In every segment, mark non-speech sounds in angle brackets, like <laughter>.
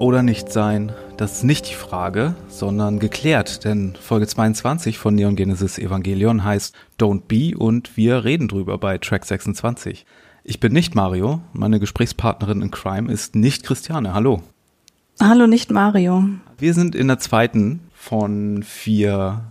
Oder nicht sein, das ist nicht die Frage, sondern geklärt, denn Folge 22 von Neon Genesis Evangelion heißt Don't Be und wir reden drüber bei Track 26. Ich bin nicht Mario, meine Gesprächspartnerin in Crime ist nicht Christiane. Hallo. Hallo, nicht Mario. Wir sind in der zweiten von vier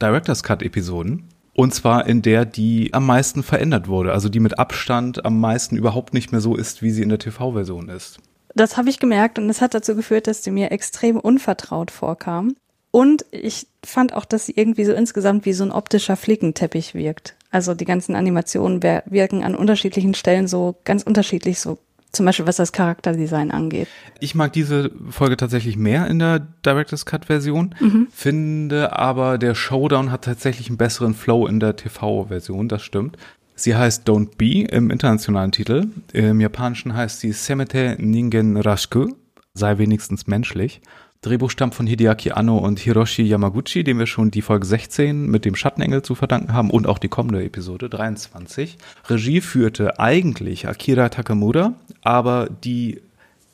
Director's Cut Episoden. Und zwar in der, die am meisten verändert wurde, also die mit Abstand am meisten überhaupt nicht mehr so ist, wie sie in der TV-Version ist. Das habe ich gemerkt und es hat dazu geführt, dass sie mir extrem unvertraut vorkam. Und ich fand auch, dass sie irgendwie so insgesamt wie so ein optischer Flickenteppich wirkt. Also die ganzen Animationen wirken an unterschiedlichen Stellen so ganz unterschiedlich, so zum Beispiel was das Charakterdesign angeht. Ich mag diese Folge tatsächlich mehr in der Director's Cut Version, mhm. finde aber der Showdown hat tatsächlich einen besseren Flow in der TV-Version, das stimmt. Sie heißt Don't Be im internationalen Titel. Im Japanischen heißt sie Semete Ningen Rashiku, sei wenigstens menschlich. Drehbuch stammt von Hideaki Anno und Hiroshi Yamaguchi, dem wir schon die Folge 16 mit dem Schattenengel zu verdanken haben und auch die kommende Episode 23. Regie führte eigentlich Akira Takamura, aber die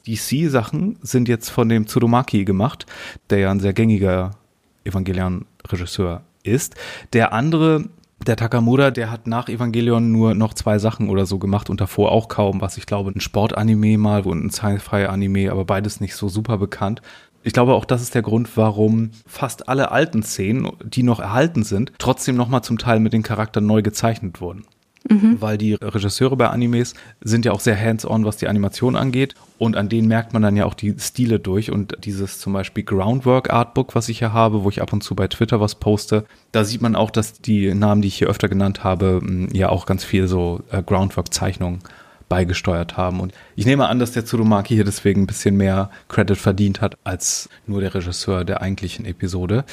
DC-Sachen sind jetzt von dem Tsurumaki gemacht, der ja ein sehr gängiger Evangelion-Regisseur ist. Der andere der Takamura, der hat nach Evangelion nur noch zwei Sachen oder so gemacht und davor auch kaum was. Ich glaube, ein Sportanime mal und ein Sci-Fi-Anime, aber beides nicht so super bekannt. Ich glaube, auch das ist der Grund, warum fast alle alten Szenen, die noch erhalten sind, trotzdem nochmal zum Teil mit den Charakteren neu gezeichnet wurden. Mhm. Weil die Regisseure bei Animes sind ja auch sehr hands-on, was die Animation angeht. Und an denen merkt man dann ja auch die Stile durch. Und dieses zum Beispiel Groundwork Artbook, was ich hier habe, wo ich ab und zu bei Twitter was poste, da sieht man auch, dass die Namen, die ich hier öfter genannt habe, ja auch ganz viel so äh, Groundwork-Zeichnungen beigesteuert haben. Und ich nehme an, dass der Tsurumaki hier deswegen ein bisschen mehr Credit verdient hat als nur der Regisseur der eigentlichen Episode.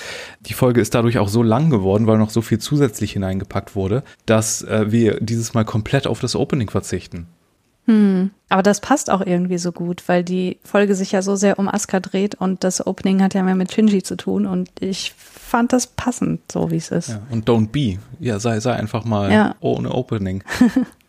Die Folge ist dadurch auch so lang geworden, weil noch so viel zusätzlich hineingepackt wurde, dass äh, wir dieses Mal komplett auf das Opening verzichten. Hm. Aber das passt auch irgendwie so gut, weil die Folge sich ja so sehr um Asuka dreht und das Opening hat ja mehr mit Shinji zu tun und ich fand das passend, so wie es ist. Ja, und Don't Be, ja, sei, sei einfach mal ja. ohne Opening. <laughs>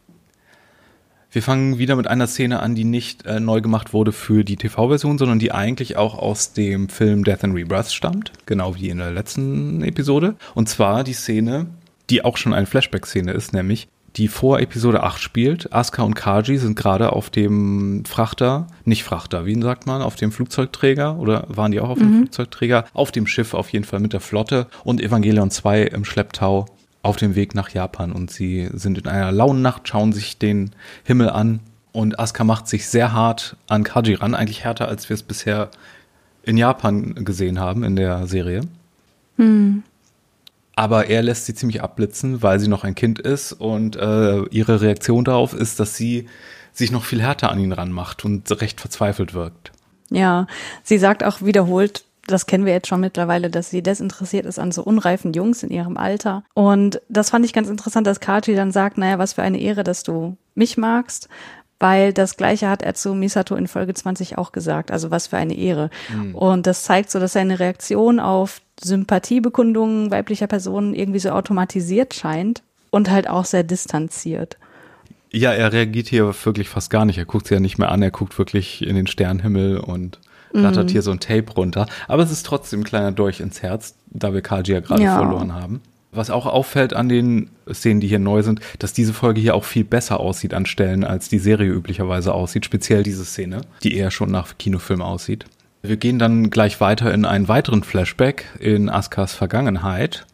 Wir fangen wieder mit einer Szene an, die nicht äh, neu gemacht wurde für die TV-Version, sondern die eigentlich auch aus dem Film Death and Rebirth stammt, genau wie in der letzten Episode. Und zwar die Szene, die auch schon eine Flashback-Szene ist, nämlich die vor Episode 8 spielt. Asuka und Kaji sind gerade auf dem Frachter, nicht Frachter, wie sagt man, auf dem Flugzeugträger oder waren die auch auf dem mhm. Flugzeugträger? Auf dem Schiff auf jeden Fall mit der Flotte und Evangelion 2 im Schlepptau auf dem Weg nach Japan und sie sind in einer lauen Nacht, schauen sich den Himmel an und Asuka macht sich sehr hart an Kaji ran, eigentlich härter, als wir es bisher in Japan gesehen haben in der Serie. Hm. Aber er lässt sie ziemlich abblitzen, weil sie noch ein Kind ist und äh, ihre Reaktion darauf ist, dass sie sich noch viel härter an ihn ranmacht und recht verzweifelt wirkt. Ja, sie sagt auch wiederholt, das kennen wir jetzt schon mittlerweile, dass sie desinteressiert ist an so unreifen Jungs in ihrem Alter. Und das fand ich ganz interessant, dass Kaji dann sagt, naja, was für eine Ehre, dass du mich magst. Weil das Gleiche hat er zu Misato in Folge 20 auch gesagt. Also was für eine Ehre. Mhm. Und das zeigt so, dass seine Reaktion auf Sympathiebekundungen weiblicher Personen irgendwie so automatisiert scheint und halt auch sehr distanziert. Ja, er reagiert hier wirklich fast gar nicht. Er guckt sie ja nicht mehr an. Er guckt wirklich in den Sternenhimmel und rattert mhm. hier so ein Tape runter. Aber es ist trotzdem ein kleiner Dolch ins Herz, da wir Kaji ja gerade ja. verloren haben. Was auch auffällt an den Szenen, die hier neu sind, dass diese Folge hier auch viel besser aussieht an Stellen, als die Serie üblicherweise aussieht. Speziell diese Szene, die eher schon nach Kinofilm aussieht. Wir gehen dann gleich weiter in einen weiteren Flashback in Askas Vergangenheit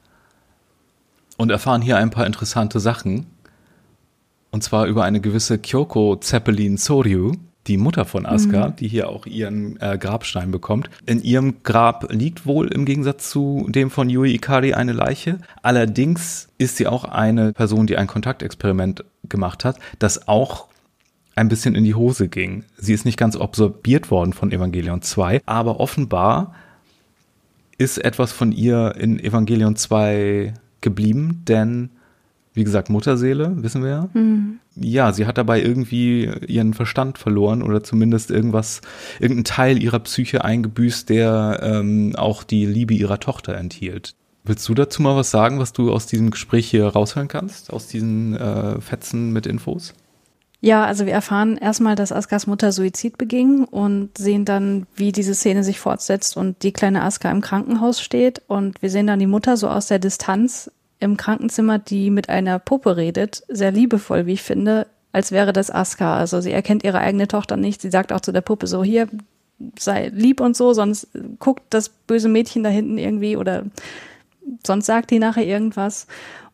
und erfahren hier ein paar interessante Sachen. Und zwar über eine gewisse Kyoko Zeppelin Soryu, die Mutter von Asuka, mhm. die hier auch ihren äh, Grabstein bekommt. In ihrem Grab liegt wohl im Gegensatz zu dem von Yui Ikari eine Leiche. Allerdings ist sie auch eine Person, die ein Kontaktexperiment gemacht hat, das auch ein bisschen in die Hose ging. Sie ist nicht ganz absorbiert worden von Evangelion 2, aber offenbar ist etwas von ihr in Evangelion 2 geblieben, denn wie gesagt, Mutterseele, wissen wir ja. Mhm. Ja, sie hat dabei irgendwie ihren Verstand verloren oder zumindest irgendwas, irgendeinen Teil ihrer Psyche eingebüßt, der ähm, auch die Liebe ihrer Tochter enthielt. Willst du dazu mal was sagen, was du aus diesem Gespräch hier raushören kannst, aus diesen äh, Fetzen mit Infos? Ja, also wir erfahren erstmal, dass Askas Mutter Suizid beging und sehen dann, wie diese Szene sich fortsetzt und die kleine Aska im Krankenhaus steht. Und wir sehen dann die Mutter so aus der Distanz im Krankenzimmer, die mit einer Puppe redet. Sehr liebevoll, wie ich finde, als wäre das Aska. Also sie erkennt ihre eigene Tochter nicht. Sie sagt auch zu der Puppe so, hier, sei lieb und so, sonst guckt das böse Mädchen da hinten irgendwie oder sonst sagt die nachher irgendwas.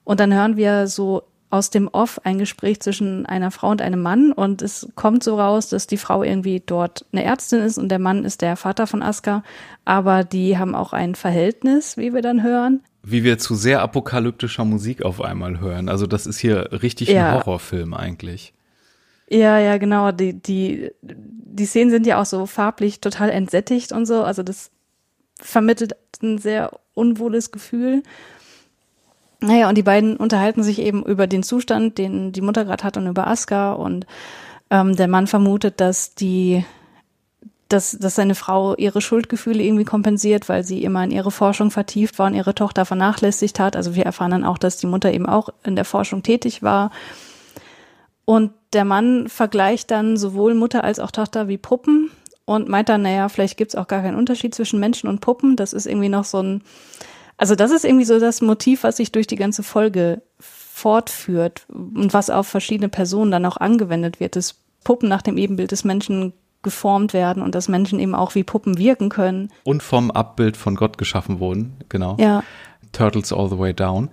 Und dann hören wir so aus dem Off ein Gespräch zwischen einer Frau und einem Mann und es kommt so raus, dass die Frau irgendwie dort eine Ärztin ist und der Mann ist der Vater von Aska, aber die haben auch ein Verhältnis, wie wir dann hören. Wie wir zu sehr apokalyptischer Musik auf einmal hören. Also das ist hier richtig ja. ein Horrorfilm eigentlich. Ja, ja, genau. Die, die, die Szenen sind ja auch so farblich total entsättigt und so. Also das vermittelt ein sehr unwohles Gefühl. Naja, und die beiden unterhalten sich eben über den Zustand, den die Mutter gerade hat und über Aska. Und ähm, der Mann vermutet, dass die, dass, dass seine Frau ihre Schuldgefühle irgendwie kompensiert, weil sie immer in ihre Forschung vertieft war und ihre Tochter vernachlässigt hat. Also wir erfahren dann auch, dass die Mutter eben auch in der Forschung tätig war. Und der Mann vergleicht dann sowohl Mutter als auch Tochter wie Puppen und meint dann, naja, vielleicht gibt's auch gar keinen Unterschied zwischen Menschen und Puppen. Das ist irgendwie noch so ein also das ist irgendwie so das Motiv, was sich durch die ganze Folge fortführt und was auf verschiedene Personen dann auch angewendet wird, dass Puppen nach dem Ebenbild des Menschen geformt werden und dass Menschen eben auch wie Puppen wirken können. Und vom Abbild von Gott geschaffen wurden, genau. Ja. Turtles all the way down.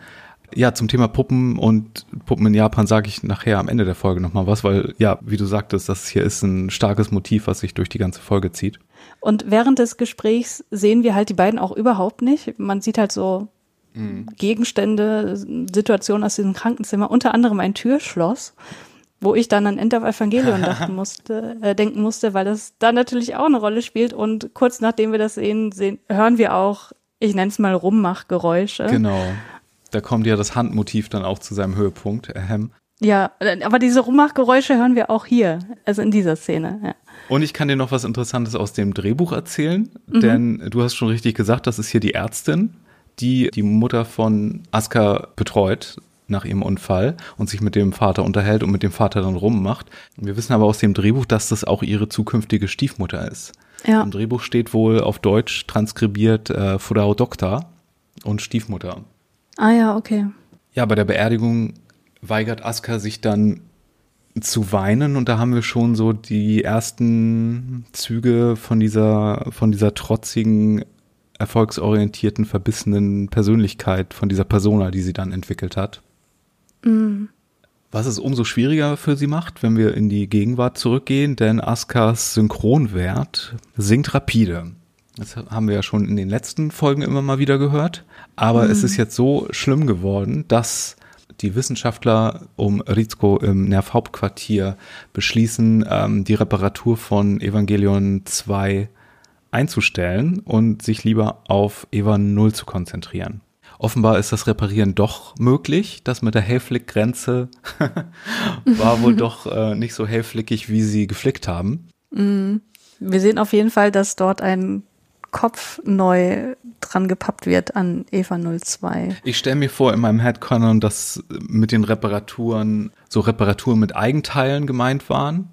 Ja, zum Thema Puppen und Puppen in Japan sage ich nachher am Ende der Folge nochmal was, weil ja, wie du sagtest, das hier ist ein starkes Motiv, was sich durch die ganze Folge zieht. Und während des Gesprächs sehen wir halt die beiden auch überhaupt nicht. Man sieht halt so mhm. Gegenstände, Situationen aus diesem Krankenzimmer, unter anderem ein Türschloss, wo ich dann an End of Evangelion <laughs> dachten musste, äh, denken musste, weil das da natürlich auch eine Rolle spielt. Und kurz nachdem wir das sehen, sehen hören wir auch, ich nenne es mal Rummachgeräusche. Genau. Da kommt ja das Handmotiv dann auch zu seinem Höhepunkt. Ahem. Ja, aber diese Rummachgeräusche hören wir auch hier, also in dieser Szene. Ja. Und ich kann dir noch was Interessantes aus dem Drehbuch erzählen, mhm. denn du hast schon richtig gesagt, das ist hier die Ärztin, die die Mutter von Aska betreut nach ihrem Unfall und sich mit dem Vater unterhält und mit dem Vater dann rummacht. Wir wissen aber aus dem Drehbuch, dass das auch ihre zukünftige Stiefmutter ist. Ja. Im Drehbuch steht wohl auf Deutsch transkribiert äh, Frau Doktor und Stiefmutter. Ah ja, okay. Ja, bei der Beerdigung weigert Aska sich dann zu weinen und da haben wir schon so die ersten Züge von dieser, von dieser trotzigen, erfolgsorientierten, verbissenen Persönlichkeit, von dieser Persona, die sie dann entwickelt hat. Mhm. Was es umso schwieriger für sie macht, wenn wir in die Gegenwart zurückgehen, denn Askas Synchronwert sinkt rapide. Das haben wir ja schon in den letzten Folgen immer mal wieder gehört. Aber mhm. es ist jetzt so schlimm geworden, dass die Wissenschaftler um Rizko im Nerv-Hauptquartier beschließen, ähm, die Reparatur von Evangelion 2 einzustellen und sich lieber auf Eva 0 zu konzentrieren. Offenbar ist das Reparieren doch möglich. Das mit der Hellflick-Grenze <laughs> war wohl doch äh, nicht so hellflickig, wie sie geflickt haben. Mhm. Wir sehen auf jeden Fall, dass dort ein Kopf neu dran gepappt wird an Eva 02. Ich stelle mir vor, in meinem Headcanon, dass mit den Reparaturen so Reparaturen mit Eigenteilen gemeint waren.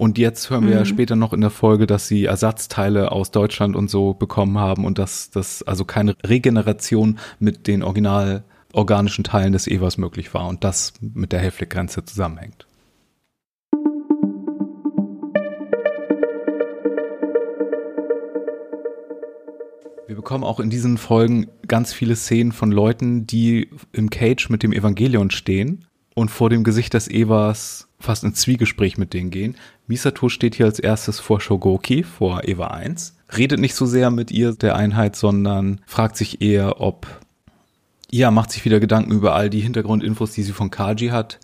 Und jetzt hören wir mhm. ja später noch in der Folge, dass sie Ersatzteile aus Deutschland und so bekommen haben und dass das also keine Regeneration mit den original organischen Teilen des Evas möglich war und das mit der Hälfte-Grenze zusammenhängt. Wir bekommen auch in diesen Folgen ganz viele Szenen von Leuten, die im Cage mit dem Evangelion stehen und vor dem Gesicht des Evas fast ins Zwiegespräch mit denen gehen. Misato steht hier als erstes vor Shogoki, vor Eva 1, redet nicht so sehr mit ihr, der Einheit, sondern fragt sich eher, ob, ja, macht sich wieder Gedanken über all die Hintergrundinfos, die sie von Kaji hat,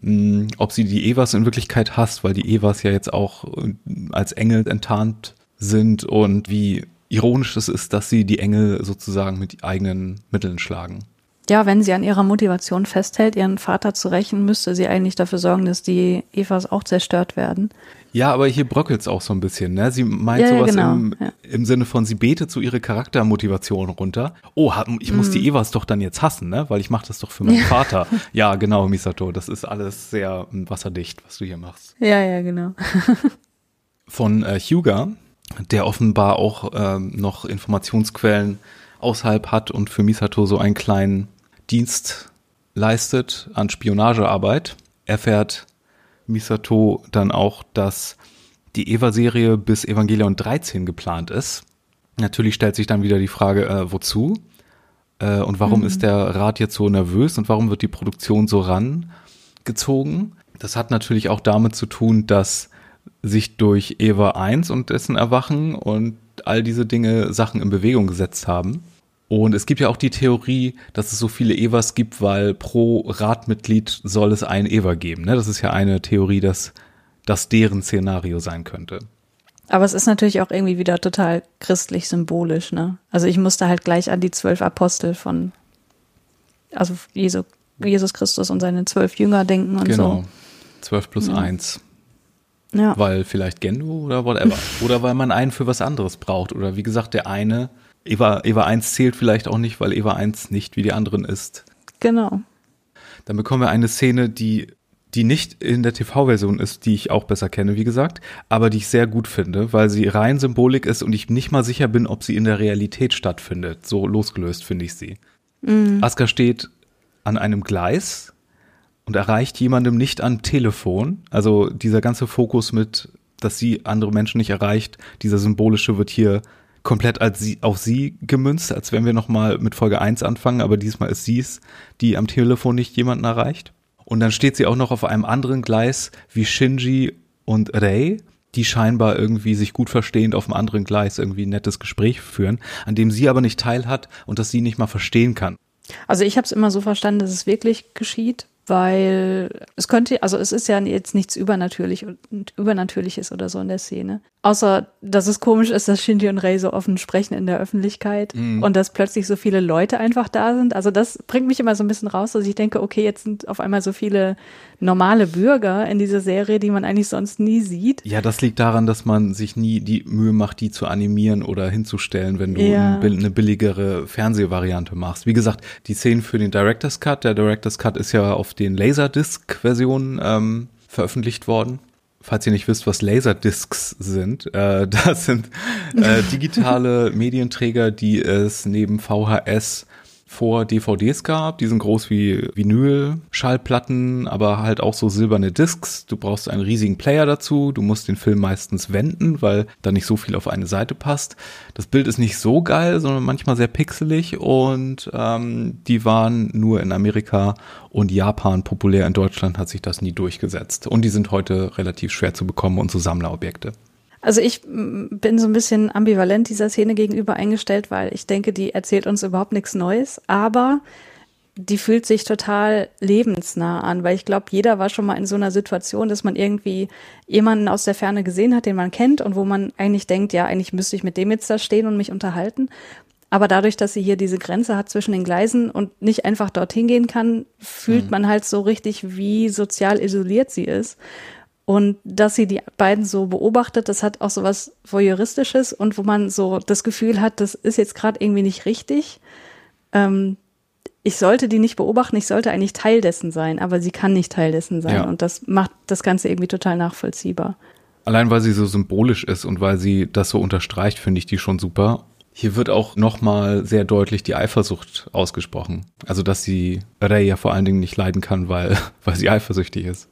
hm, ob sie die Evas in Wirklichkeit hasst, weil die Evas ja jetzt auch äh, als Engel enttarnt sind und wie ironisch es ist, dass sie die Engel sozusagen mit eigenen Mitteln schlagen. Ja, wenn sie an ihrer Motivation festhält, ihren Vater zu rächen, müsste sie eigentlich dafür sorgen, dass die Evas auch zerstört werden. Ja, aber hier bröckelt's auch so ein bisschen. Ne? Sie meint Ja, ja, sowas genau, im, ja. im Sinne von, sie betet so ihre Charaktermotivation runter. Oh, ich muss Mhm. die Evas doch dann jetzt hassen, ne? weil ich mache das doch für meinen Vater. <laughs> Ja, genau, Misato, das ist alles sehr ähm, wasserdicht, was du hier machst. Ja, ja, genau. <laughs> Von äh, Huger, der offenbar auch ähm, noch Informationsquellen außerhalb hat und für Misato so einen kleinen Dienst leistet an Spionagearbeit, erfährt Misato dann auch, dass die Eva-Serie bis Evangelion 13 geplant ist. Natürlich stellt sich dann wieder die Frage, äh, wozu? Äh, und warum ist der Rat jetzt so nervös und warum wird die Produktion so rangezogen? Das hat natürlich auch damit zu tun, dass sich durch Eva 1 und dessen Erwachen und all diese Dinge Sachen in Bewegung gesetzt haben. Und es gibt ja auch die Theorie, dass es so viele Evas gibt, weil pro Ratmitglied soll es ein Eva geben. Ne? Das ist ja eine Theorie, dass das deren Szenario sein könnte. Aber es ist natürlich auch irgendwie wieder total christlich symbolisch, ne? Also ich musste halt gleich an die zwölf Apostel von, also Jesu, Jesus Christus und seine zwölf Jünger denken und Genau. 12 plus 1. so. Ja. Weil vielleicht Gendo oder whatever. oder weil man einen für was anderes braucht. Oder wie gesagt, der eine, Eva, Eva 1 zählt vielleicht auch nicht, weil Eva 1 nicht wie die anderen ist. Genau. Dann bekommen wir eine Szene, die, die nicht in der TV-Version ist, die ich auch besser kenne, wie gesagt, aber die ich sehr gut finde, weil sie rein Symbolik ist und ich nicht mal sicher bin, ob sie in der Realität stattfindet. So losgelöst finde ich sie. Asuka steht an einem Gleis und erreicht jemandem nicht am Telefon. Also dieser ganze Fokus mit, dass sie andere Menschen nicht erreicht, dieser symbolische wird hier komplett als sie, auf sie gemünzt, als wenn wir nochmal mit Folge 1 anfangen, aber diesmal ist sie es, die am Telefon nicht jemanden erreicht. Und dann steht sie auch noch auf einem anderen Gleis wie Shinji und Rei, die scheinbar irgendwie sich gut verstehend auf einem anderen Gleis irgendwie ein nettes Gespräch führen, an dem sie aber nicht teilhat und das sie nicht mal verstehen kann. Also ich habe es immer so verstanden, dass es wirklich geschieht, weil es könnte, also es ist ja jetzt nichts übernatürlich und übernatürliches oder so in der Szene. Außer, dass es komisch ist, dass Shinji und Rei so offen sprechen in der Öffentlichkeit und dass plötzlich so viele Leute einfach da sind. Also das bringt mich immer so ein bisschen raus, dass ich denke, okay, jetzt sind auf einmal so viele normale Bürger in dieser Serie, die man eigentlich sonst nie sieht. Ja, das liegt daran, dass man sich nie die Mühe macht, die zu animieren oder hinzustellen, wenn du Ja. eine billigere Fernsehvariante machst. Wie gesagt, die Szenen für den Director's Cut, der Director's Cut ist ja auf den Laserdisc-Versionen ähm, veröffentlicht worden. Falls ihr nicht wisst, was Laserdiscs sind, äh, <laughs> das sind äh, digitale Medienträger, die es neben VHS vor DVDs gab. Die sind groß wie Vinyl, Schallplatten, aber halt auch so silberne Discs. Du brauchst einen riesigen Player dazu. Du musst den Film meistens wenden, weil da nicht so viel auf eine Seite passt. Das Bild ist nicht so geil, sondern manchmal sehr pixelig und ähm, die waren nur in Amerika und Japan populär. In Deutschland hat sich das nie durchgesetzt. Und die sind heute relativ schwer zu bekommen und so Sammlerobjekte. Also ich mm, bin so ein bisschen ambivalent dieser Szene gegenüber eingestellt, weil ich denke, die erzählt uns überhaupt nichts Neues, aber die fühlt sich total lebensnah an, weil ich glaube, jeder war schon mal in so einer Situation, dass man irgendwie jemanden aus der Ferne gesehen hat, den man kennt und wo man eigentlich denkt, ja, eigentlich müsste ich mit dem jetzt da stehen und mich unterhalten. Aber dadurch, dass sie hier diese Grenze hat zwischen den Gleisen und nicht einfach dorthin gehen kann, fühlt man halt so richtig, wie sozial isoliert sie ist. Und dass sie die beiden so beobachtet, das hat auch so was Voyeuristisches und wo man so das Gefühl hat, das ist jetzt gerade irgendwie nicht richtig. Ähm, ich sollte die nicht beobachten, ich sollte eigentlich Teil dessen sein, aber sie kann nicht Teil dessen sein. Ja. Und das macht das Ganze irgendwie total nachvollziehbar. Allein weil sie so symbolisch ist und weil sie das so unterstreicht, finde ich die schon super. Hier wird auch nochmal sehr deutlich die Eifersucht ausgesprochen. Also, dass sie Rey ja vor allen Dingen nicht leiden kann, weil, <laughs> weil sie eifersüchtig ist.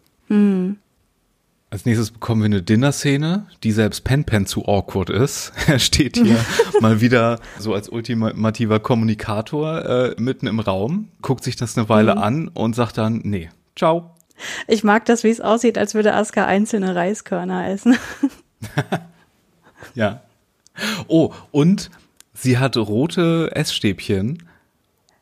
Als nächstes bekommen wir eine Dinner-Szene, die selbst Pen Pen zu awkward ist. <laughs> Er steht hier <laughs> mal wieder so als ultimativer Kommunikator äh, mitten im Raum, guckt sich das eine Weile an und sagt dann, nee, ciao. Ich mag das, wie es aussieht, als würde Aska einzelne Reiskörner essen. <laughs> Ja. Oh, und sie hat rote Essstäbchen,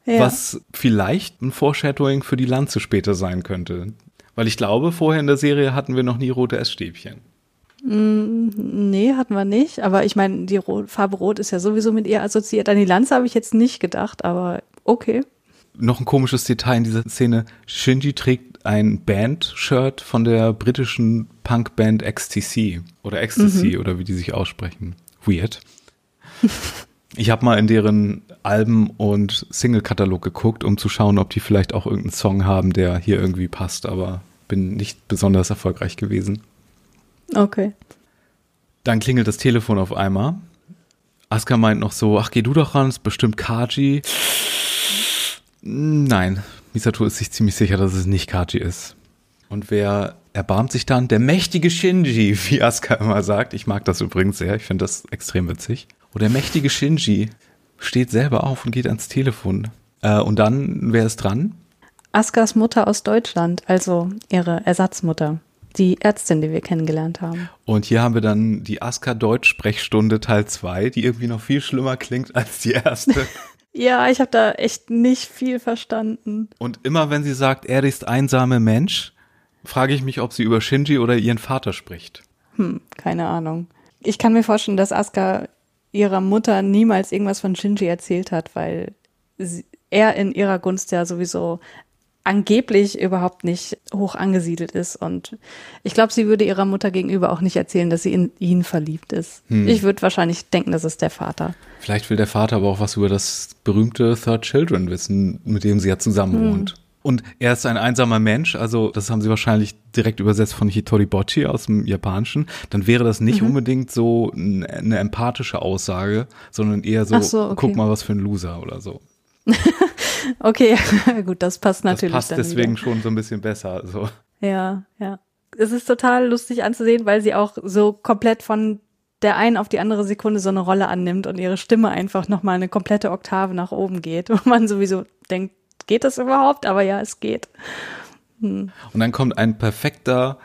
Ja. was vielleicht ein Foreshadowing für die Lanze später sein könnte. Weil ich glaube, vorher in der Serie hatten wir noch nie rote Essstäbchen. Nee, hatten wir nicht. Aber ich meine, die Farbe Rot ist ja sowieso mit ihr assoziiert. An die Lanze habe ich jetzt nicht gedacht, aber okay. noch ein komisches Detail in dieser Szene. Shinji trägt ein Band-Shirt von der britischen Punkband XTC oder Ecstasy mhm. oder wie die sich aussprechen. Weird. <laughs> Ich habe mal in deren Alben- und Single-Katalog geguckt, um zu schauen, ob die vielleicht auch irgendeinen Song haben, der hier irgendwie passt, aber bin nicht besonders erfolgreich gewesen. Okay. Dann klingelt das Telefon auf einmal. Asuka meint noch so, ach, geh du doch ran, ist bestimmt Kaji. Nein, Misato ist sich ziemlich sicher, dass es nicht Kaji ist. Und wer erbarmt sich dann? Der mächtige Shinji, <laughs> wie Asuka immer sagt. Ich mag das übrigens sehr, ich finde das extrem witzig. Und der mächtige Shinji steht selber auf und geht ans Telefon. Äh, und dann, wer ist dran? Askas Mutter aus Deutschland, also ihre Ersatzmutter. Die Ärztin, die wir kennengelernt haben. Und hier haben wir dann die Aska Deutsch-Sprechstunde Teil 2, die irgendwie noch viel schlimmer klingt als die erste. <laughs> ja, ich habe da echt nicht viel verstanden. Und immer wenn sie sagt, er ist einsame Mensch, frage ich mich, ob sie über Shinji oder ihren Vater spricht. Hm, keine Ahnung. Ich kann mir vorstellen, dass Asuka ihrer Mutter niemals irgendwas von Shinji erzählt hat, weil sie, er in ihrer Gunst ja sowieso angeblich überhaupt nicht hoch angesiedelt ist. Und ich glaube, sie würde ihrer Mutter gegenüber auch nicht erzählen, dass sie in ihn verliebt ist. Hm. Ich würde wahrscheinlich denken, das ist der Vater. Vielleicht will der Vater aber auch was über das berühmte Third Children wissen, mit dem sie ja zusammen hm. Und er ist ein einsamer Mensch, also das haben sie wahrscheinlich direkt übersetzt von Hitori Bochi aus dem Japanischen. Dann wäre das nicht mhm. unbedingt so eine empathische Aussage, sondern eher so, so okay. guck mal, was für ein Loser oder so. <laughs> okay, <laughs> gut, das passt natürlich. Das passt deswegen wieder. schon so ein bisschen besser. Also. Ja, ja. Es ist total lustig anzusehen, weil sie auch so komplett von der einen auf die andere Sekunde so eine Rolle annimmt und ihre Stimme einfach nochmal eine komplette Oktave nach oben geht, <laughs> wo man sowieso denkt, geht das überhaupt? Aber ja, es geht. Hm. Und dann kommt ein perfekter,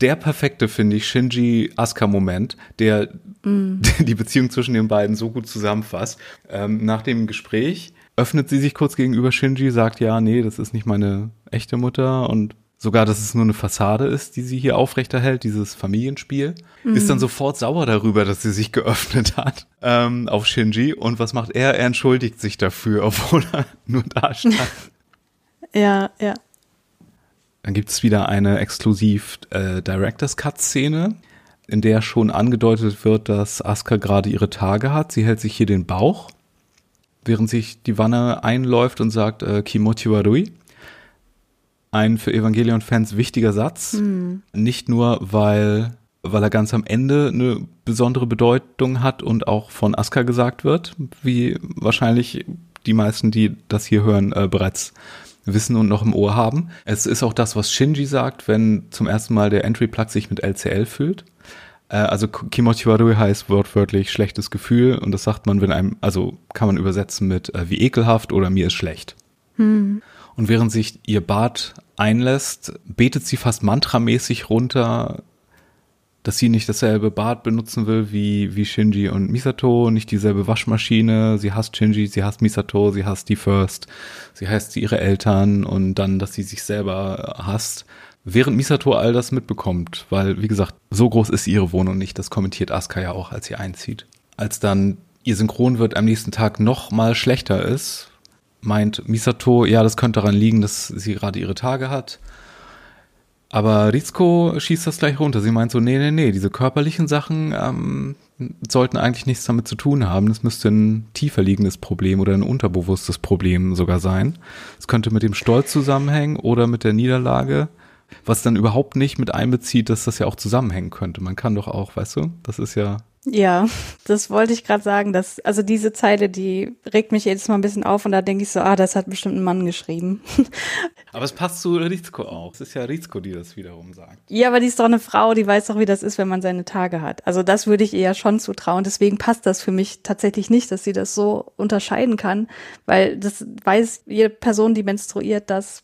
der perfekte, finde ich, Shinji-Asuka-Moment, der mm. <laughs> die Beziehung zwischen den beiden so gut zusammenfasst. Ähm, nach dem Gespräch öffnet sie sich kurz gegenüber Shinji, sagt, ja, nee, das ist nicht meine echte Mutter und sogar, dass es nur eine Fassade ist, die sie hier aufrechterhält, dieses Familienspiel, mhm. ist dann sofort sauer darüber, dass sie sich geöffnet hat ähm, auf Shinji. Und was macht er? Er entschuldigt sich dafür, <laughs> obwohl er nur da stand. <laughs> ja, ja. Dann gibt es wieder eine exklusiv äh, Director's Cut-Szene, in der schon angedeutet wird, dass Asuka gerade ihre Tage hat. Sie hält sich hier den Bauch während sich die Wanne einläuft und sagt äh, Kimochi warui. Ein für Evangelion-Fans wichtiger Satz. Mhm. Nicht nur, weil, weil er ganz am Ende eine besondere Bedeutung hat und auch von Asuka gesagt wird, wie wahrscheinlich die meisten, die das hier hören, äh, bereits wissen und noch im Ohr haben. Es ist auch das, was Shinji sagt, wenn zum ersten Mal der Entry-Plug sich mit LCL fühlt. Äh, also Kimochi Warui heißt wortwörtlich schlechtes Gefühl und das sagt man, wenn einem, also kann man übersetzen mit äh, wie ekelhaft oder mir ist schlecht. Hm. Und während sich ihr Bad einlässt, betet sie fast mantramäßig runter, dass sie nicht dasselbe Bad benutzen will wie, wie Shinji und Misato, nicht dieselbe Waschmaschine. Sie hasst Shinji, sie hasst Misato, sie hasst die First, sie hasst ihre Eltern und dann, dass sie sich selber hasst während Misato all das mitbekommt, weil, wie gesagt, so groß ist ihre Wohnung nicht, das kommentiert Asuka ja auch, als sie einzieht. Als dann ihr Synchron wird am nächsten Tag noch mal schlechter ist, meint Misato, ja, das könnte daran liegen, dass sie gerade ihre Tage hat. Aber Rizko schießt das gleich runter. Sie meint so, nee, nee, nee, diese körperlichen Sachen ähm, sollten eigentlich nichts damit zu tun haben. Das müsste ein tiefer liegendes Problem oder ein unterbewusstes Problem sogar sein. Es könnte mit dem Stolz zusammenhängen oder mit der Niederlage was dann überhaupt nicht mit einbezieht, dass das ja auch zusammenhängen könnte. Man kann doch auch, weißt du, das ist ja. Ja, das wollte ich gerade sagen. Dass, also diese Zeile, die regt mich jedes Mal ein bisschen auf und da denke ich so, ah, das hat bestimmt ein Mann geschrieben. <laughs> Aber es passt zu Rizko auch. Es ist ja Rizko, die das wiederum sagt. Ja, aber die ist doch eine Frau, die weiß doch, wie das ist, wenn man seine Tage hat. Also das würde ich ihr ja schon zutrauen. Deswegen passt das für mich tatsächlich nicht, dass sie das so unterscheiden kann, weil das weiß jede Person, die menstruiert, dass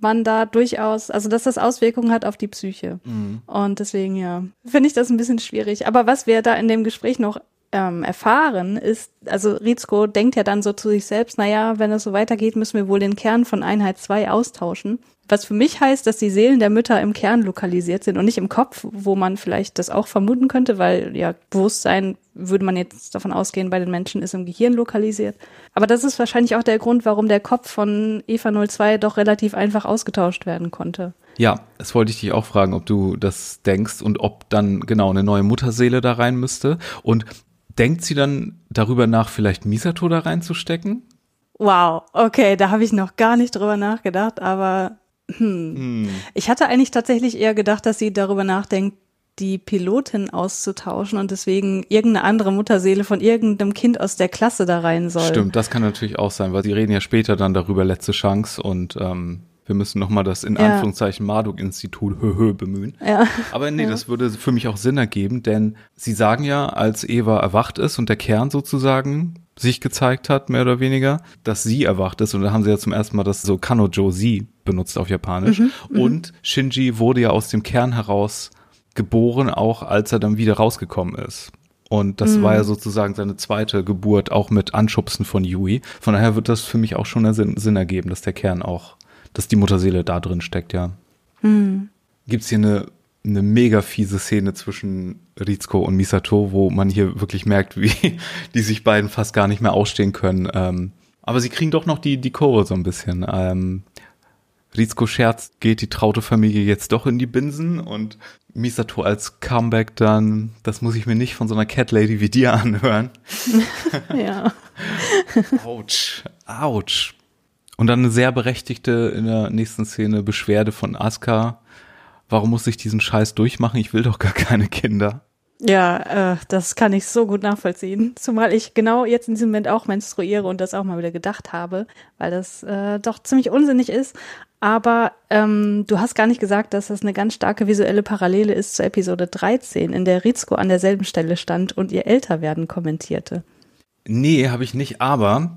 man da durchaus, also dass das Auswirkungen hat auf die Psyche. Mhm. Und deswegen, ja, finde ich das ein bisschen schwierig. Aber was wir da in dem Gespräch noch ähm, erfahren, ist, also Rizko denkt ja dann so zu sich selbst, naja, wenn es so weitergeht, müssen wir wohl den Kern von Einheit 2 austauschen, Was für mich heißt, dass die Seelen der Mütter im Kern lokalisiert sind und nicht im Kopf, wo man vielleicht das auch vermuten könnte, weil ja Bewusstsein würde man jetzt davon ausgehen, bei den Menschen ist im Gehirn lokalisiert. Aber das ist wahrscheinlich auch der Grund, warum der Kopf von Eva 02 doch relativ einfach ausgetauscht werden konnte. Ja, das wollte ich dich auch fragen, ob du das denkst und ob dann genau eine neue Mutterseele da rein müsste. Und denkt sie dann darüber nach, vielleicht Misato da reinzustecken? Wow, okay, da habe ich noch gar nicht drüber nachgedacht, aber hm. hm. ich hatte eigentlich tatsächlich eher gedacht, dass sie darüber nachdenkt, die Pilotin auszutauschen und deswegen irgendeine andere Mutterseele von irgendeinem Kind aus der Klasse da rein soll. Stimmt, das kann natürlich auch sein, weil sie reden ja später dann darüber letzte Chance und ähm, wir müssen nochmal das in ja. Anführungszeichen Marduk-Institut höhö bemühen. Ja. Aber nee, ja. das würde für mich auch Sinn ergeben, denn sie sagen ja, als Eva erwacht ist und der Kern sozusagen sich gezeigt hat, mehr oder weniger, dass sie erwacht ist. Und da haben sie ja zum ersten Mal das so Kanojo sie benutzt auf Japanisch. Mhm, mhm, und Shinji wurde ja aus dem Kern heraus geboren, auch als er dann wieder rausgekommen ist. Und das mhm. war ja sozusagen seine zweite Geburt, auch mit Anschubsen von Yui. Von daher wird das für mich auch schon Sinn, Sinn ergeben, dass der Kern auch, dass die Mutterseele da drin steckt, ja. Mhm. Gibt es hier eine, eine mega fiese Szene zwischen Rizko und Misato, wo man hier wirklich merkt, wie <laughs> die sich beiden fast gar nicht mehr ausstehen können. Ähm, aber sie kriegen doch noch die, die Kurve so ein bisschen. Ähm, Rizko scherzt, geht die traute Familie jetzt doch in die Binsen und Misato als Comeback dann, das muss ich mir nicht von so einer Cat Lady wie dir <laughs> anhören. <laughs> ja. Autsch, autsch. Und dann eine sehr berechtigte in der nächsten Szene Beschwerde von Asuka. Warum muss ich diesen Scheiß durchmachen? Ich will doch gar keine Kinder. Ja, äh, das kann ich so gut nachvollziehen. Zumal ich genau jetzt in diesem Moment auch menstruiere und das auch mal wieder gedacht habe, weil das äh, doch ziemlich unsinnig ist. Aber ähm, du hast gar nicht gesagt, dass das eine ganz starke visuelle Parallele ist zur Episode 13, in der Rizko an derselben Stelle stand und ihr Älterwerden kommentierte. Nee, habe ich nicht, aber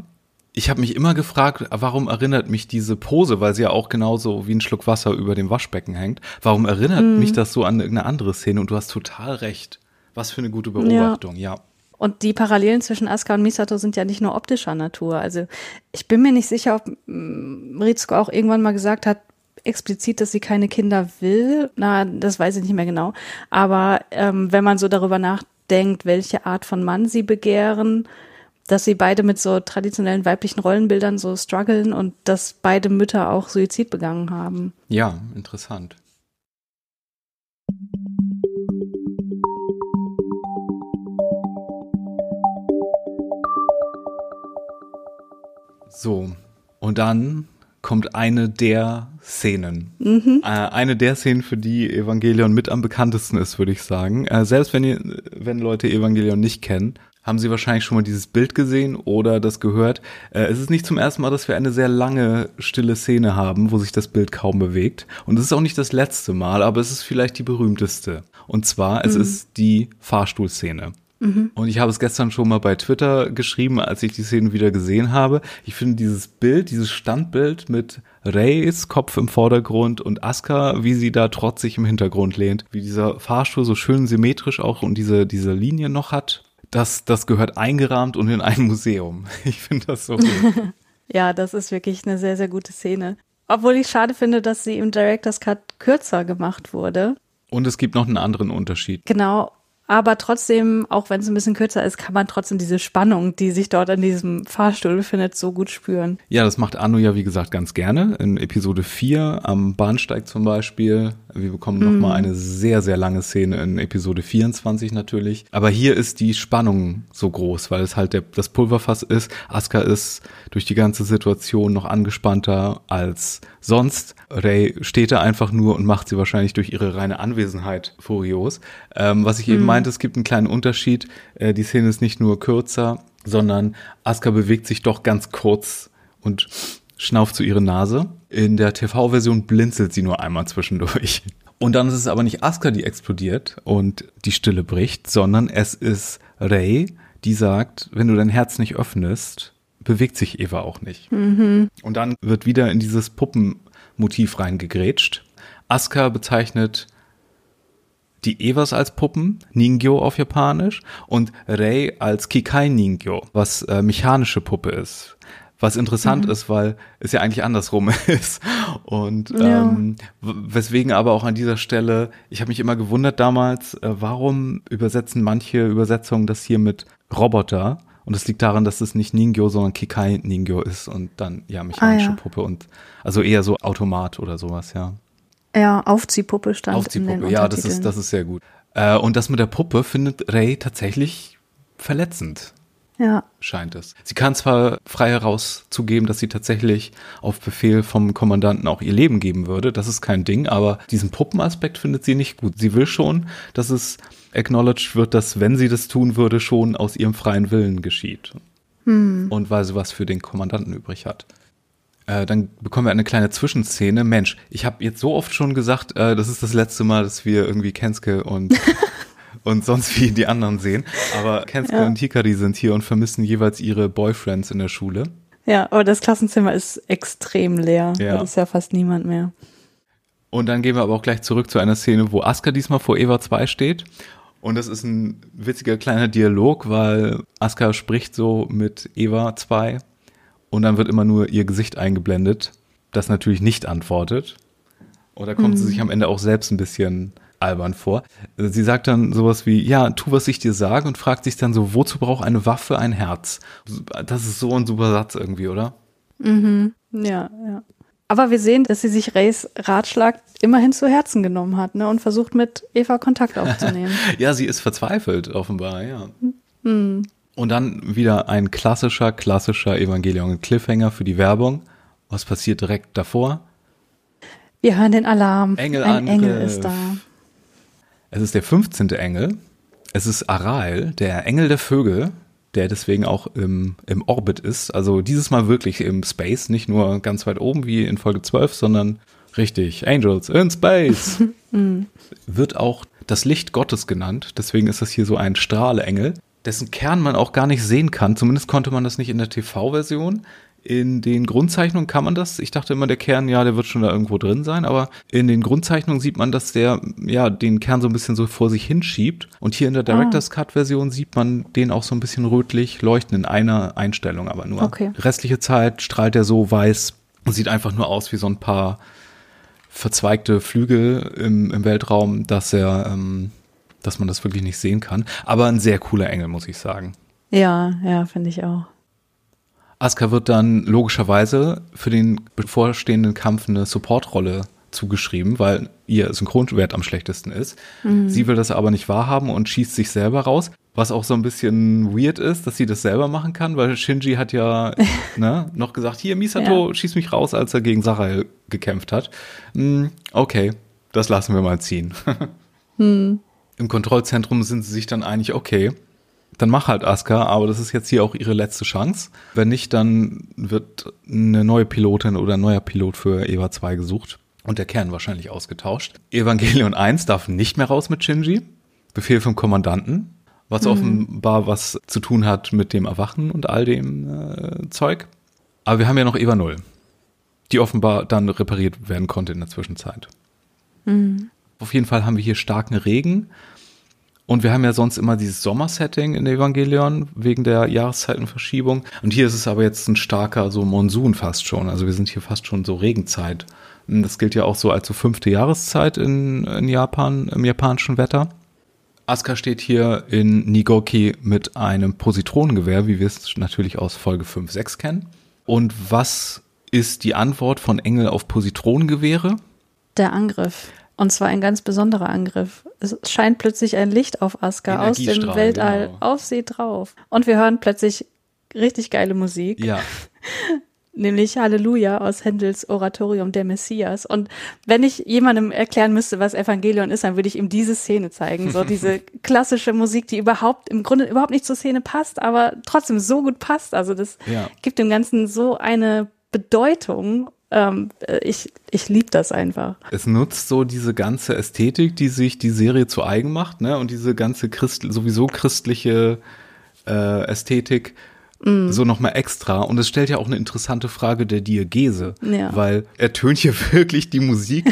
ich habe mich immer gefragt, warum erinnert mich diese Pose, weil sie ja auch genauso wie ein Schluck Wasser über dem Waschbecken hängt, warum erinnert mm. mich das so an irgendeine andere Szene? Und du hast total recht. Was für eine gute Beobachtung, ja. ja. Und die Parallelen zwischen Asuka und Misato sind ja nicht nur optischer Natur. Also ich bin mir nicht sicher, ob mm, Rizko auch irgendwann mal gesagt hat, explizit, dass sie keine Kinder will. Na, das weiß ich nicht mehr genau. Aber ähm, wenn man so darüber nachdenkt, welche Art von Mann sie begehren, dass sie beide mit so traditionellen weiblichen Rollenbildern so strugglen und dass beide Mütter auch Suizid begangen haben. Ja, interessant. So, und dann kommt eine der Szenen. Mhm. Äh, eine der Szenen, für die Evangelion mit am bekanntesten ist, würde ich sagen. Äh, selbst wenn, ihr, wenn Leute Evangelion nicht kennen, haben sie wahrscheinlich schon mal dieses Bild gesehen oder das gehört. Äh, es ist nicht zum ersten Mal, dass wir eine sehr lange, stille Szene haben, wo sich das Bild kaum bewegt. Und es ist auch nicht das letzte Mal, aber es ist vielleicht die berühmteste. Und zwar, es mhm. ist die Fahrstuhlszene. Mhm. Und ich habe es gestern schon mal bei Twitter geschrieben, als ich die Szene wieder gesehen habe. Ich finde dieses Bild, dieses Standbild mit Reys Kopf im Vordergrund und Aska, wie sie da trotzig im Hintergrund lehnt, wie dieser Fahrstuhl so schön symmetrisch auch und diese, diese Linie noch hat. Das, das gehört eingerahmt und in ein Museum. <laughs> Ich finde das so gut. <laughs> ja, das ist wirklich eine sehr, sehr gute Szene. Obwohl ich schade finde, dass sie im Director's Cut kürzer gemacht wurde. Und es gibt noch einen anderen Unterschied. Genau aber trotzdem, auch wenn es ein bisschen kürzer ist, kann man trotzdem diese Spannung, die sich dort an diesem Fahrstuhl befindet, so gut spüren. Ja, das macht Anu ja, wie gesagt, ganz gerne. In Episode 4 am Bahnsteig zum Beispiel. Wir bekommen mhm. nochmal eine sehr, sehr lange Szene in Episode 24 natürlich. Aber hier ist die Spannung so groß, weil es halt der, das Pulverfass ist. Asuka ist durch die ganze Situation noch angespannter als sonst. Ray steht da einfach nur und macht sie wahrscheinlich durch ihre reine Anwesenheit furios. Ähm, was ich eben mhm. meinte, es gibt einen kleinen Unterschied. Äh, die Szene ist nicht nur kürzer, sondern Asuka bewegt sich doch ganz kurz und schnauft zu ihrer Nase. In der TV-Version blinzelt sie nur einmal zwischendurch. Und dann ist es aber nicht Asuka, die explodiert und die Stille bricht, sondern es ist Ray, die sagt, wenn du dein Herz nicht öffnest, bewegt sich Eva auch nicht. Mhm. Und dann wird wieder in dieses Puppenmotiv reingegrätscht. Asuka bezeichnet die Evas als Puppen, Ningyo auf Japanisch, und Rei als Kikai Ningyo, was äh, mechanische Puppe ist. Was interessant mhm. ist, weil es ja eigentlich andersrum <laughs> ist. Und ja. ähm, weswegen aber auch an dieser Stelle, ich habe mich immer gewundert damals, äh, warum übersetzen manche Übersetzungen das hier mit Roboter? Und es liegt daran, dass es nicht Ningyo, sondern Kikai Ningyo ist und dann ja mechanische ah, ja. Puppe und also eher so Automat oder sowas, ja. Ja, Aufziehpuppe stand Aufziehpuppe, in den ja, das ist das ist sehr gut. Äh, und das mit der Puppe findet Ray tatsächlich verletzend. Ja. Scheint es. Sie kann zwar frei heraus zugeben, dass sie tatsächlich auf Befehl vom Kommandanten auch ihr Leben geben würde. Das ist kein Ding, aber diesen Puppenaspekt findet sie nicht gut. Sie will schon, dass es acknowledged wird, dass wenn sie das tun würde, schon aus ihrem freien Willen geschieht. Hm. Und weil sie was für den Kommandanten übrig hat. Äh, dann bekommen wir eine kleine Zwischenszene. Mensch, ich habe jetzt so oft schon gesagt, äh, das ist das letzte Mal, dass wir irgendwie Kenske und <laughs> und sonst wie die anderen sehen. Aber Kenske ja. und Hikari sind hier und vermissen jeweils ihre Boyfriends in der Schule. Ja, aber das Klassenzimmer ist extrem leer. Ja. Da ist ja fast niemand mehr. Und dann gehen wir aber auch gleich zurück zu einer Szene, wo Aska diesmal vor Eva 2 steht. Und das ist ein witziger kleiner Dialog, weil Aska spricht so mit Eva 2 und dann wird immer nur ihr Gesicht eingeblendet, das natürlich nicht antwortet. Und da kommt mhm. sie sich am Ende auch selbst ein bisschen albern vor. Sie sagt dann sowas wie, ja, tu, was ich dir sage und fragt sich dann so, wozu braucht eine Waffe ein Herz? Das ist so ein super Satz irgendwie, oder? Mhm. Ja, ja. Aber wir sehen, dass sie sich Rays Ratschlag immerhin zu Herzen genommen hat ne, und versucht mit Eva Kontakt aufzunehmen. <laughs> ja, sie ist verzweifelt, offenbar, ja. Mhm. Und dann wieder ein klassischer, klassischer Evangelion-Cliffhanger für die Werbung. Was passiert direkt davor? Wir hören den Alarm. Engel Ein Engel ist da. Es ist der 15. Engel. Es ist Arael, der Engel der Vögel, der deswegen auch im, im Orbit ist. Also dieses Mal wirklich im Space, nicht nur ganz weit oben wie in Folge 12, sondern richtig, Angels in Space. <laughs> Mhm. Wird auch das Licht Gottes genannt. Deswegen ist das hier so ein Strahleengel, dessen Kern man auch gar nicht sehen kann. Zumindest konnte man das nicht in der TV-Version. In den Grundzeichnungen kann man das. Ich dachte immer, der Kern, ja, der wird schon da irgendwo drin sein, aber in den Grundzeichnungen sieht man, dass der, ja, den Kern so ein bisschen so vor sich hinschiebt. Und hier in der Director's ah. Cut Version sieht man den auch so ein bisschen rötlich leuchten in einer Einstellung, aber nur. Okay. Restliche Zeit strahlt er so weiß und sieht einfach nur aus wie so ein paar verzweigte Flügel im, im Weltraum, dass er, ähm, dass man das wirklich nicht sehen kann. Aber ein sehr cooler Engel, muss ich sagen. Ja, ja, finde ich auch. Asuka wird dann logischerweise für den bevorstehenden Kampf eine Supportrolle zugeschrieben, weil ihr Synchronwert am schlechtesten ist. Mhm. Sie will das aber nicht wahrhaben und schießt sich selber raus, was auch so ein bisschen weird ist, dass sie das selber machen kann, weil Shinji hat ja <laughs> ne, noch gesagt, hier Misato, ja. schieß mich raus, als er gegen Sarael gekämpft hat. Hm, okay, das lassen wir mal ziehen. <laughs> hm. Im Kontrollzentrum sind sie sich dann einig, okay, dann mach halt Asuka, aber das ist jetzt hier auch ihre letzte Chance. Wenn nicht, dann wird eine neue Pilotin oder ein neuer Pilot für Eva 2 gesucht und der Kern wahrscheinlich ausgetauscht. Evangelion 1 darf nicht mehr raus mit Shinji. Befehl vom Kommandanten, was mhm. offenbar was zu tun hat mit dem Erwachen und all dem äh, Zeug. Aber wir haben ja noch Eva 0, die offenbar dann repariert werden konnte in der Zwischenzeit. Mhm. Auf jeden Fall haben wir hier starken Regen und wir haben ja sonst immer dieses Sommersetting in Evangelion wegen der Jahreszeitenverschiebung. Und hier ist es aber jetzt ein starker so Monsun fast schon. Also wir sind hier fast schon so Regenzeit. Das gilt ja auch so als so fünfte Jahreszeit in, in Japan, im japanischen Wetter. Asuka steht hier in Nigoki mit einem Positronengewehr, wie wir es natürlich aus Folge 5, 6 kennen. Und was ist die Antwort von Engel auf Positronengewehre? Der Angriff. Und zwar ein ganz besonderer Angriff. Es scheint plötzlich ein Licht auf Asuka aus dem Weltall genau. auf sie drauf. Und wir hören plötzlich richtig geile Musik. Ja. <laughs> Nämlich Halleluja aus Händels Oratorium der Messias. Und wenn ich jemandem erklären müsste, was Evangelion ist, dann würde ich ihm diese Szene zeigen. So diese <laughs> klassische Musik, die überhaupt, im Grunde überhaupt nicht zur Szene passt, aber trotzdem so gut passt. Also das ja. gibt dem Ganzen so eine Bedeutung ähm, ich, ich liebe das einfach. Es nutzt so diese ganze Ästhetik, die sich die Serie zu eigen macht, ne? Und diese ganze Christ sowieso christliche äh, Ästhetik Mm. So nochmal extra. Und es stellt ja auch eine interessante Frage der Diegese. Ja. Weil ertönt hier <laughs> wirklich die Musik?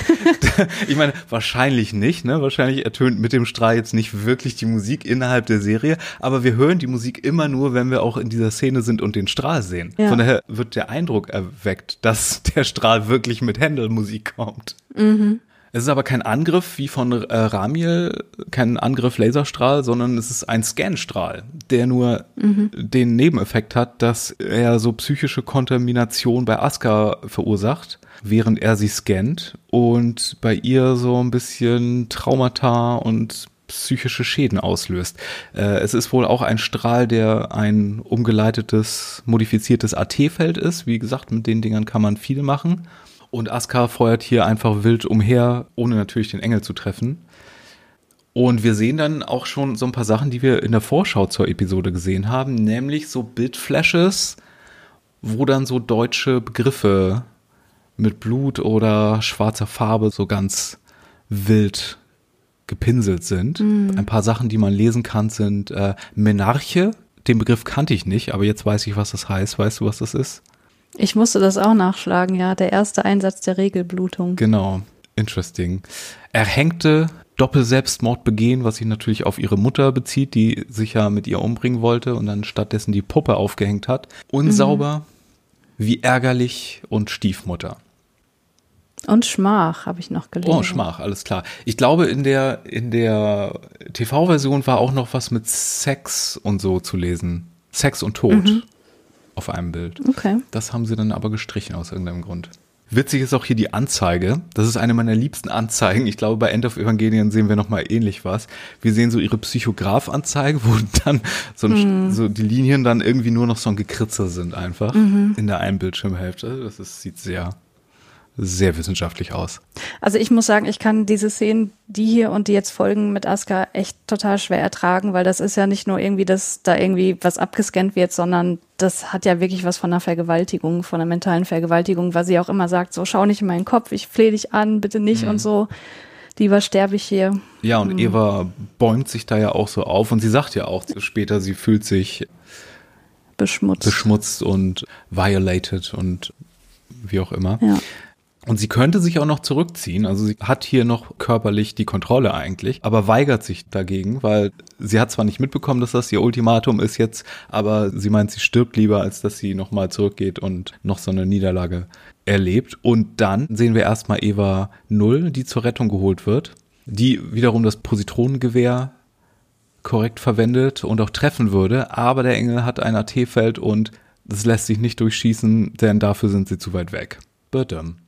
<laughs> ich meine, wahrscheinlich nicht, ne? Wahrscheinlich ertönt mit dem Strahl jetzt nicht wirklich die Musik innerhalb der Serie. Aber wir hören die Musik immer nur, wenn wir auch in dieser Szene sind und den Strahl sehen. Ja. Von daher wird der Eindruck erweckt, dass <laughs> der Strahl wirklich mit Händel-Musik kommt. Es ist aber kein Angriff wie von äh, Ramiel, kein Angriff Laserstrahl, sondern es ist ein Scanstrahl, der nur den Nebeneffekt hat, dass er so psychische Kontamination bei Asuka verursacht, während er sie scannt und bei ihr so ein bisschen Traumata und psychische Schäden auslöst. Äh, es ist wohl auch ein Strahl, der ein umgeleitetes, modifiziertes AT-Feld ist. Wie gesagt, mit den Dingern kann man viel machen. Und Asuka feuert hier einfach wild umher, ohne natürlich den Engel zu treffen. Und wir sehen dann auch schon so ein paar Sachen, die wir in der Vorschau zur Episode gesehen haben, nämlich so Bildflashes, wo dann so deutsche Begriffe mit Blut oder schwarzer Farbe so ganz wild gepinselt sind. Ein paar Sachen, die man lesen kann, sind äh, Menarche. Den Begriff kannte ich nicht, aber jetzt weiß ich, was das heißt. Weißt du, was das ist? Ich musste das auch nachschlagen, ja. Der erste Einsatz der Regelblutung. Genau, interesting. Erhängte Doppelselbstmord begehen, was sich natürlich auf ihre Mutter bezieht, die sich ja mit ihr umbringen wollte und dann stattdessen die Puppe aufgehängt hat. Unsauber, wie ärgerlich und Stiefmutter. Und Schmach habe ich noch gelesen. Oh, Schmach, alles klar. Ich glaube, in der, in der TV-Version war auch noch was mit Sex und so zu lesen. Sex und Tod auf einem Bild. Okay. Das haben sie dann aber gestrichen aus irgendeinem Grund. Witzig ist auch hier die Anzeige. Das ist eine meiner liebsten Anzeigen. Ich glaube, bei End of Evangelien sehen wir nochmal ähnlich was. Wir sehen so ihre Psychograph-Anzeige, wo dann so, ein, so die Linien dann irgendwie nur noch so ein Gekritzer sind einfach in der einen Bildschirmhälfte. Das ist, sieht sehr, sehr wissenschaftlich aus. Also ich muss sagen, ich kann diese Szenen, die hier und die jetzt folgen mit Asuka echt total schwer ertragen, weil das ist ja nicht nur irgendwie, dass da irgendwie was abgescannt wird, sondern das hat ja wirklich was von einer Vergewaltigung, von einer mentalen Vergewaltigung, weil sie auch immer sagt, so schau nicht in meinen Kopf, ich flehe dich an, bitte nicht und so. Lieber sterbe ich hier. Ja, und Eva bäumt sich da ja auch so auf und sie sagt ja auch später, sie fühlt sich Beschmutzt. beschmutzt und violated und wie auch immer. ja. Und sie könnte sich auch noch zurückziehen. Also sie hat hier noch körperlich die Kontrolle eigentlich, aber weigert sich dagegen, weil sie hat zwar nicht mitbekommen, dass das ihr Ultimatum ist jetzt, aber sie meint, sie stirbt lieber, als dass sie nochmal zurückgeht und noch so eine Niederlage erlebt. Und dann sehen wir erstmal Eva Null, die zur Rettung geholt wird, die wiederum das Positronengewehr korrekt verwendet und auch treffen würde, aber der Engel hat ein AT-Feld und das lässt sich nicht durchschießen, denn dafür sind sie zu weit weg. Badum.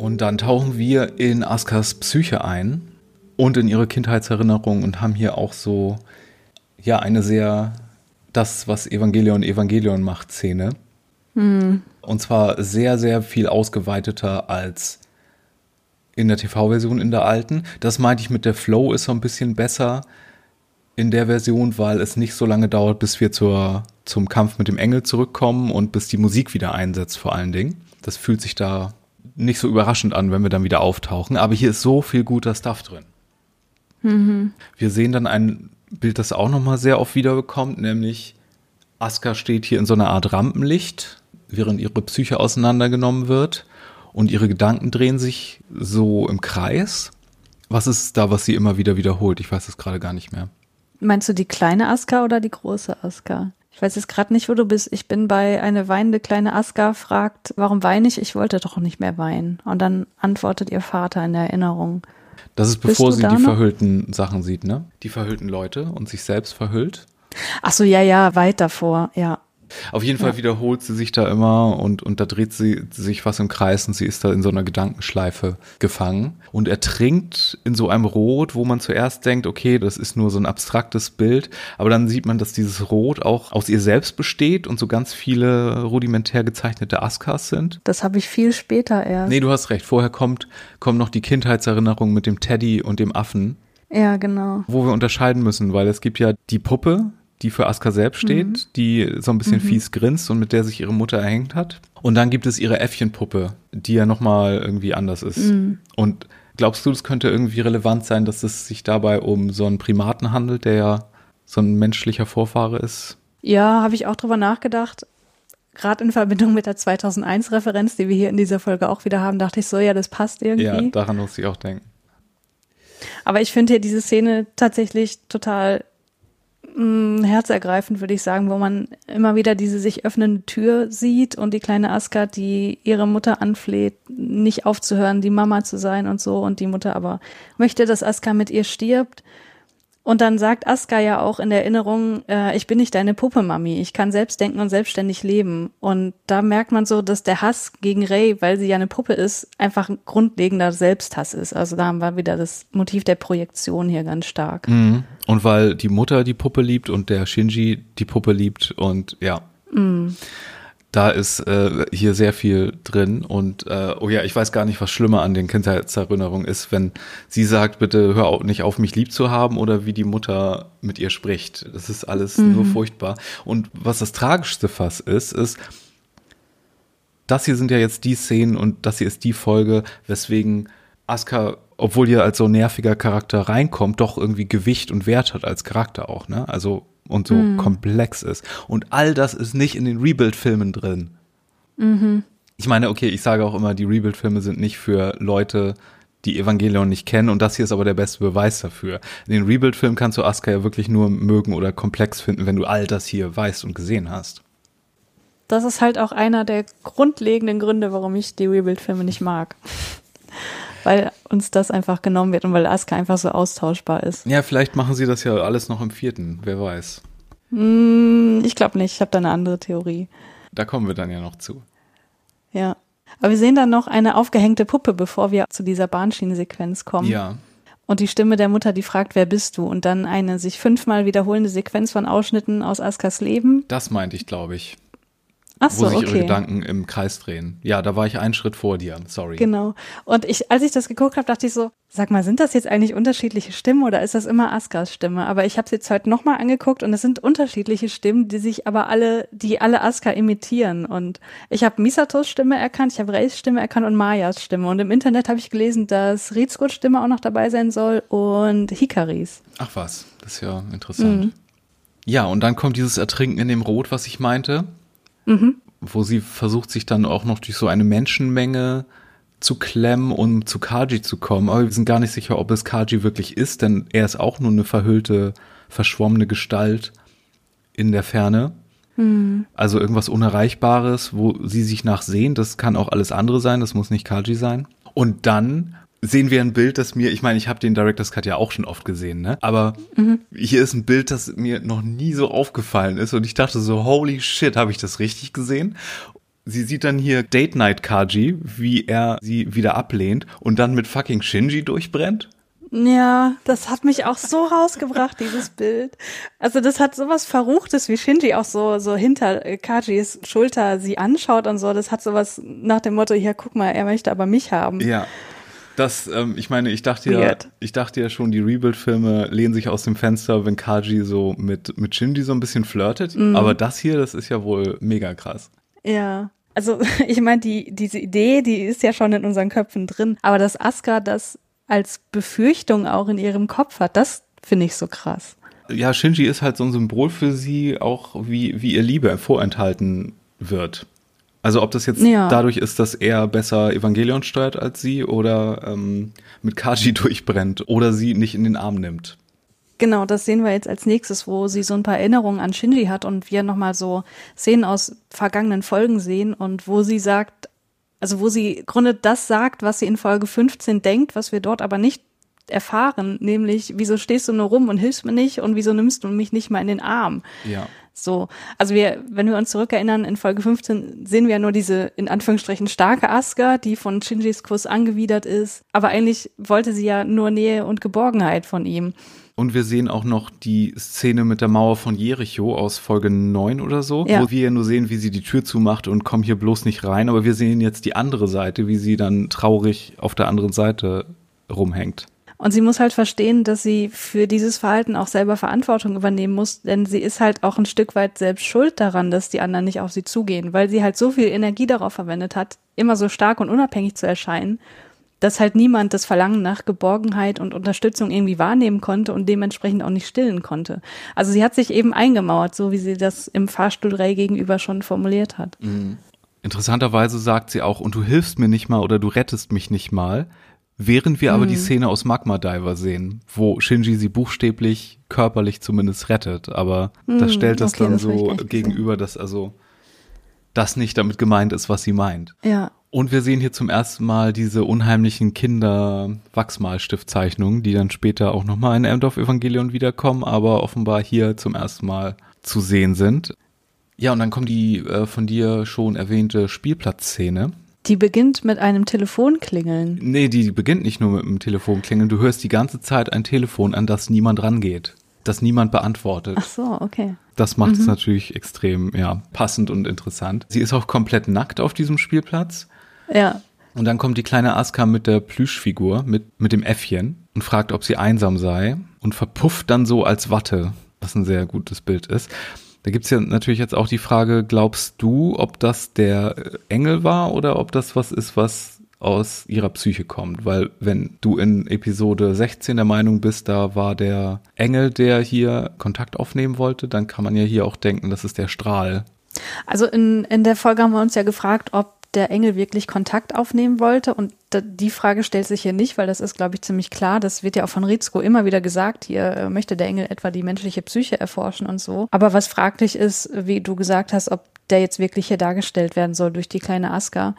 Und dann tauchen wir in Askas Psyche ein und in ihre Kindheitserinnerung und haben hier auch so, ja, eine sehr, das, was Evangelion Evangelion macht, Szene. Und zwar sehr, sehr viel ausgeweiteter als in der TV-Version in der alten. Das meinte ich mit der Flow ist so ein bisschen besser in der Version, weil es nicht so lange dauert, bis wir zur, zum Kampf mit dem Engel zurückkommen und bis die Musik wieder einsetzt vor allen Dingen. Das fühlt sich da nicht so überraschend an, wenn wir dann wieder auftauchen. Aber hier ist so viel guter Stuff drin. Wir sehen dann ein Bild, das auch nochmal sehr oft wiederbekommt, nämlich Asuka steht hier in so einer Art Rampenlicht, während ihre Psyche auseinandergenommen wird und ihre Gedanken drehen sich so im Kreis. Was ist da, was sie immer wieder wiederholt? Ich weiß es gerade gar nicht mehr. Meinst du die kleine Aska oder die große Aska? Ich weiß jetzt gerade nicht, wo du bist. Ich bin bei eine weinende kleine Aska, fragt, warum weine ich? Ich wollte doch nicht mehr weinen. Und dann antwortet ihr Vater in der Erinnerung. Das ist bevor sie die noch? verhüllten Sachen sieht, ne? Die verhüllten Leute und sich selbst verhüllt. Ach so, ja, ja, weit davor, ja. Auf jeden Fall wiederholt sie sich da immer und, und da dreht sie sich was im Kreis und sie ist da in so einer Gedankenschleife gefangen und ertrinkt in so einem Rot, wo man zuerst denkt, okay, das ist nur so ein abstraktes Bild, aber dann sieht man, dass dieses Rot auch aus ihr selbst besteht und so ganz viele rudimentär gezeichnete Askas sind. Das habe ich viel später erst. Nee, du hast recht, vorher kommt, kommt noch die Kindheitserinnerung mit dem Teddy und dem Affen, Ja, genau. wo wir unterscheiden müssen, weil es gibt ja die Puppe, die für Asuka selbst steht, mhm. die so ein bisschen mhm. fies grinst und mit der sich ihre Mutter erhängt hat. Und dann gibt es ihre Äffchenpuppe, die ja nochmal irgendwie anders ist. Mhm. Und glaubst du, es könnte irgendwie relevant sein, dass es sich dabei um so einen Primaten handelt, der ja so ein menschlicher Vorfahre ist? Ja, habe ich auch drüber nachgedacht. Gerade in Verbindung mit der 2001-Referenz, die wir hier in dieser Folge auch wieder haben, dachte ich so, ja, das passt irgendwie. Ja, daran muss ich auch denken. Aber ich finde hier diese Szene tatsächlich total mh, herzergreifend, würde ich sagen, wo man immer wieder diese sich öffnende Tür sieht und die kleine Aska, die ihre Mutter anfleht, nicht aufzuhören, die Mama zu sein und so. Und die Mutter aber möchte, dass Aska mit ihr stirbt und dann sagt Aska ja auch in der Erinnerung, äh, ich bin nicht deine Puppe, Mami. Ich kann selbst denken und selbstständig leben. Und da merkt man so, dass der Hass gegen Ray, weil sie ja eine Puppe ist, einfach ein grundlegender Selbsthass ist. Also da haben wir wieder das Motiv der Projektion hier ganz stark. Mhm. Und weil die Mutter die Puppe liebt und der Shinji die Puppe liebt und ja. Mhm da ist äh, hier sehr viel drin und äh, oh ja, ich weiß gar nicht, was schlimmer an den Kindheitserinnerungen ist, wenn sie sagt, bitte hör auch nicht auf, mich lieb zu haben oder wie die Mutter mit ihr spricht. Das ist alles mhm. nur furchtbar. Und was das tragischste Fass ist, ist, das hier sind ja jetzt die Szenen und das hier ist die Folge, weswegen Asuka, obwohl ihr als so nerviger Charakter reinkommt, doch irgendwie Gewicht und Wert hat als Charakter auch, ne? Also und so mhm. komplex ist. Und all das ist nicht in den Rebuild-Filmen drin. Mhm. Ich meine, okay, ich sage auch immer, die Rebuild-Filme sind nicht für Leute, die Evangelion nicht kennen und das hier ist aber der beste Beweis dafür. In den Rebuild-Filmen kannst du Asuka ja wirklich nur mögen oder komplex finden, wenn du all das hier weißt und gesehen hast. Das ist halt auch einer der grundlegenden Gründe, warum ich die Rebuild-Filme nicht mag weil uns das einfach genommen wird und weil Asuka einfach so austauschbar ist. Ja, vielleicht machen sie das ja alles noch im vierten, wer weiß. Mm, ich glaube nicht, ich habe da eine andere Theorie. Da kommen wir dann ja noch zu. Ja. Aber wir sehen dann noch eine aufgehängte Puppe, bevor wir zu dieser Bahnschienensequenz kommen. Ja. Und die Stimme der Mutter, die fragt, wer bist du? Und dann eine sich fünfmal wiederholende Sequenz von Ausschnitten aus Askas Leben. Das meinte ich, glaube ich. Ach so, wo sich okay. ihre Gedanken im Kreis drehen. Ja, da war ich einen Schritt vor dir. Sorry. Genau. Und ich, als ich das geguckt habe, dachte ich so, sag mal, sind das jetzt eigentlich unterschiedliche Stimmen oder ist das immer Askas Stimme? Aber ich habe es jetzt heute nochmal angeguckt und es sind unterschiedliche Stimmen, die sich aber alle, die alle Aska imitieren. Und ich habe Misatos Stimme erkannt, ich habe Reis Stimme erkannt und Mayas Stimme. Und im Internet habe ich gelesen, dass Rizkos Stimme auch noch dabei sein soll und Hikaris. Ach was, das ist ja interessant. Mhm. Ja, und dann kommt dieses Ertrinken in dem Rot, was ich meinte. Mhm. Wo sie versucht, sich dann auch noch durch so eine Menschenmenge zu klemmen, um zu Kaji zu kommen. Aber wir sind gar nicht sicher, ob es Kaji wirklich ist, denn er ist auch nur eine verhüllte, verschwommene Gestalt in der Ferne. Mhm. Also irgendwas Unerreichbares, wo sie sich nach sehen. Das kann auch alles andere sein, das muss nicht Kaji sein. Und dann sehen wir ein Bild, das mir, ich meine, ich habe den Director's Cut ja auch schon oft gesehen, ne? Aber mhm. hier ist ein Bild, das mir noch nie so aufgefallen ist und ich dachte so, holy shit, habe ich das richtig gesehen? Sie sieht dann hier Date Night Kaji, wie er sie wieder ablehnt und dann mit fucking Shinji durchbrennt. Ja, das hat mich auch so rausgebracht, dieses Bild. Also das hat sowas Verruchtes, wie Shinji auch so, so hinter Kajis Schulter sie anschaut und so. Das hat sowas nach dem Motto, hier, guck mal, er möchte aber mich haben. Ja. Das, ähm, ich meine, ich dachte ja, ich dachte ja schon, die Rebuild-Filme lehnen sich aus dem Fenster, wenn Kaji so mit, mit Shinji so ein bisschen flirtet. Mhm. Aber das hier, das ist ja wohl mega krass. Ja. Also, <laughs> ich meine, die, diese Idee, die ist ja schon in unseren Köpfen drin. Aber dass Asuka das als Befürchtung auch in ihrem Kopf hat, das finde ich so krass. Ja, Shinji ist halt so ein Symbol für sie, auch wie, wie ihr Liebe vorenthalten wird. Also ob das jetzt ja. dadurch ist, dass er besser Evangelion steuert als sie oder ähm, mit Kaji <laughs> durchbrennt oder sie nicht in den Arm nimmt. Genau, das sehen wir jetzt als nächstes, wo sie so ein paar Erinnerungen an Shinji hat und wir nochmal so Szenen aus vergangenen Folgen sehen und wo sie sagt, also wo sie im Grunde das sagt, was sie in Folge 15 denkt, was wir dort aber nicht erfahren, nämlich wieso stehst du nur rum und hilfst mir nicht und wieso nimmst du mich nicht mal in den Arm? Ja. So, also wir, wenn wir uns zurückerinnern, in Folge 15 sehen wir ja nur diese in Anführungsstrichen starke Asuka, die von Shinjis Kuss angewidert ist. Aber eigentlich wollte sie ja nur Nähe und Geborgenheit von ihm. Und wir sehen auch noch die Szene mit der Mauer von Jericho aus Folge 9 oder so, ja. wo wir ja nur sehen, wie sie die Tür zumacht und kommen hier bloß nicht rein. Aber wir sehen jetzt die andere Seite, wie sie dann traurig auf der anderen Seite rumhängt. Und sie muss halt verstehen, dass sie für dieses Verhalten auch selber Verantwortung übernehmen muss, denn sie ist halt auch ein Stück weit selbst schuld daran, dass die anderen nicht auf sie zugehen, weil sie halt so viel Energie darauf verwendet hat, immer so stark und unabhängig zu erscheinen, dass halt niemand das Verlangen nach Geborgenheit und Unterstützung irgendwie wahrnehmen konnte und dementsprechend auch nicht stillen konnte. Also sie hat sich eben eingemauert, so wie sie das im Fahrstuhl Ray gegenüber schon formuliert hat. Mhm. Interessanterweise sagt sie auch, und du hilfst mir nicht mal oder du rettest mich nicht mal, während wir mhm. aber die mhm. Szene aus Magma Diver sehen, wo Shinji sie buchstäblich körperlich zumindest rettet, aber mhm, das stellt das okay, dann das so gegenüber, dass also das nicht damit gemeint ist, was sie meint. Ja. Und wir sehen hier zum ersten Mal diese unheimlichen Kinder-Wachsmalstiftzeichnungen, die dann später auch nochmal in Emdorf-Evangelion wiederkommen, aber offenbar hier zum ersten Mal zu sehen sind. Ja, und dann kommt die äh, von dir schon erwähnte Spielplatzszene. Die beginnt mit einem Telefonklingeln. Nee, die beginnt nicht nur mit einem Telefonklingeln. Du hörst die ganze Zeit ein Telefon, an das niemand rangeht, das niemand beantwortet. Ach so, okay. Das macht mhm. es natürlich extrem, ja, passend und interessant. Sie ist auch komplett nackt auf diesem Spielplatz. Ja. Und dann kommt die kleine Aska mit der Plüschfigur, mit, mit dem Äffchen und fragt, ob sie einsam sei und verpufft dann so als Watte, was ein sehr gutes Bild ist. Da gibt's ja natürlich jetzt auch die Frage, glaubst du, ob das der Engel war oder ob das was ist, was aus ihrer Psyche kommt? Weil wenn du in Episode 16 der Meinung bist, da war der Engel, der hier Kontakt aufnehmen wollte, dann kann man ja hier auch denken, das ist der Strahl. Also in, in der Folge haben wir uns ja gefragt, ob der Engel wirklich Kontakt aufnehmen wollte. Und die Frage stellt sich hier nicht, weil das ist, glaube ich, ziemlich klar. Das wird ja auch von Rizko immer wieder gesagt. Hier äh, möchte der Engel etwa die menschliche Psyche erforschen und so. Aber was fraglich ist, wie du gesagt hast, ob der jetzt wirklich hier dargestellt werden soll durch die kleine Aska.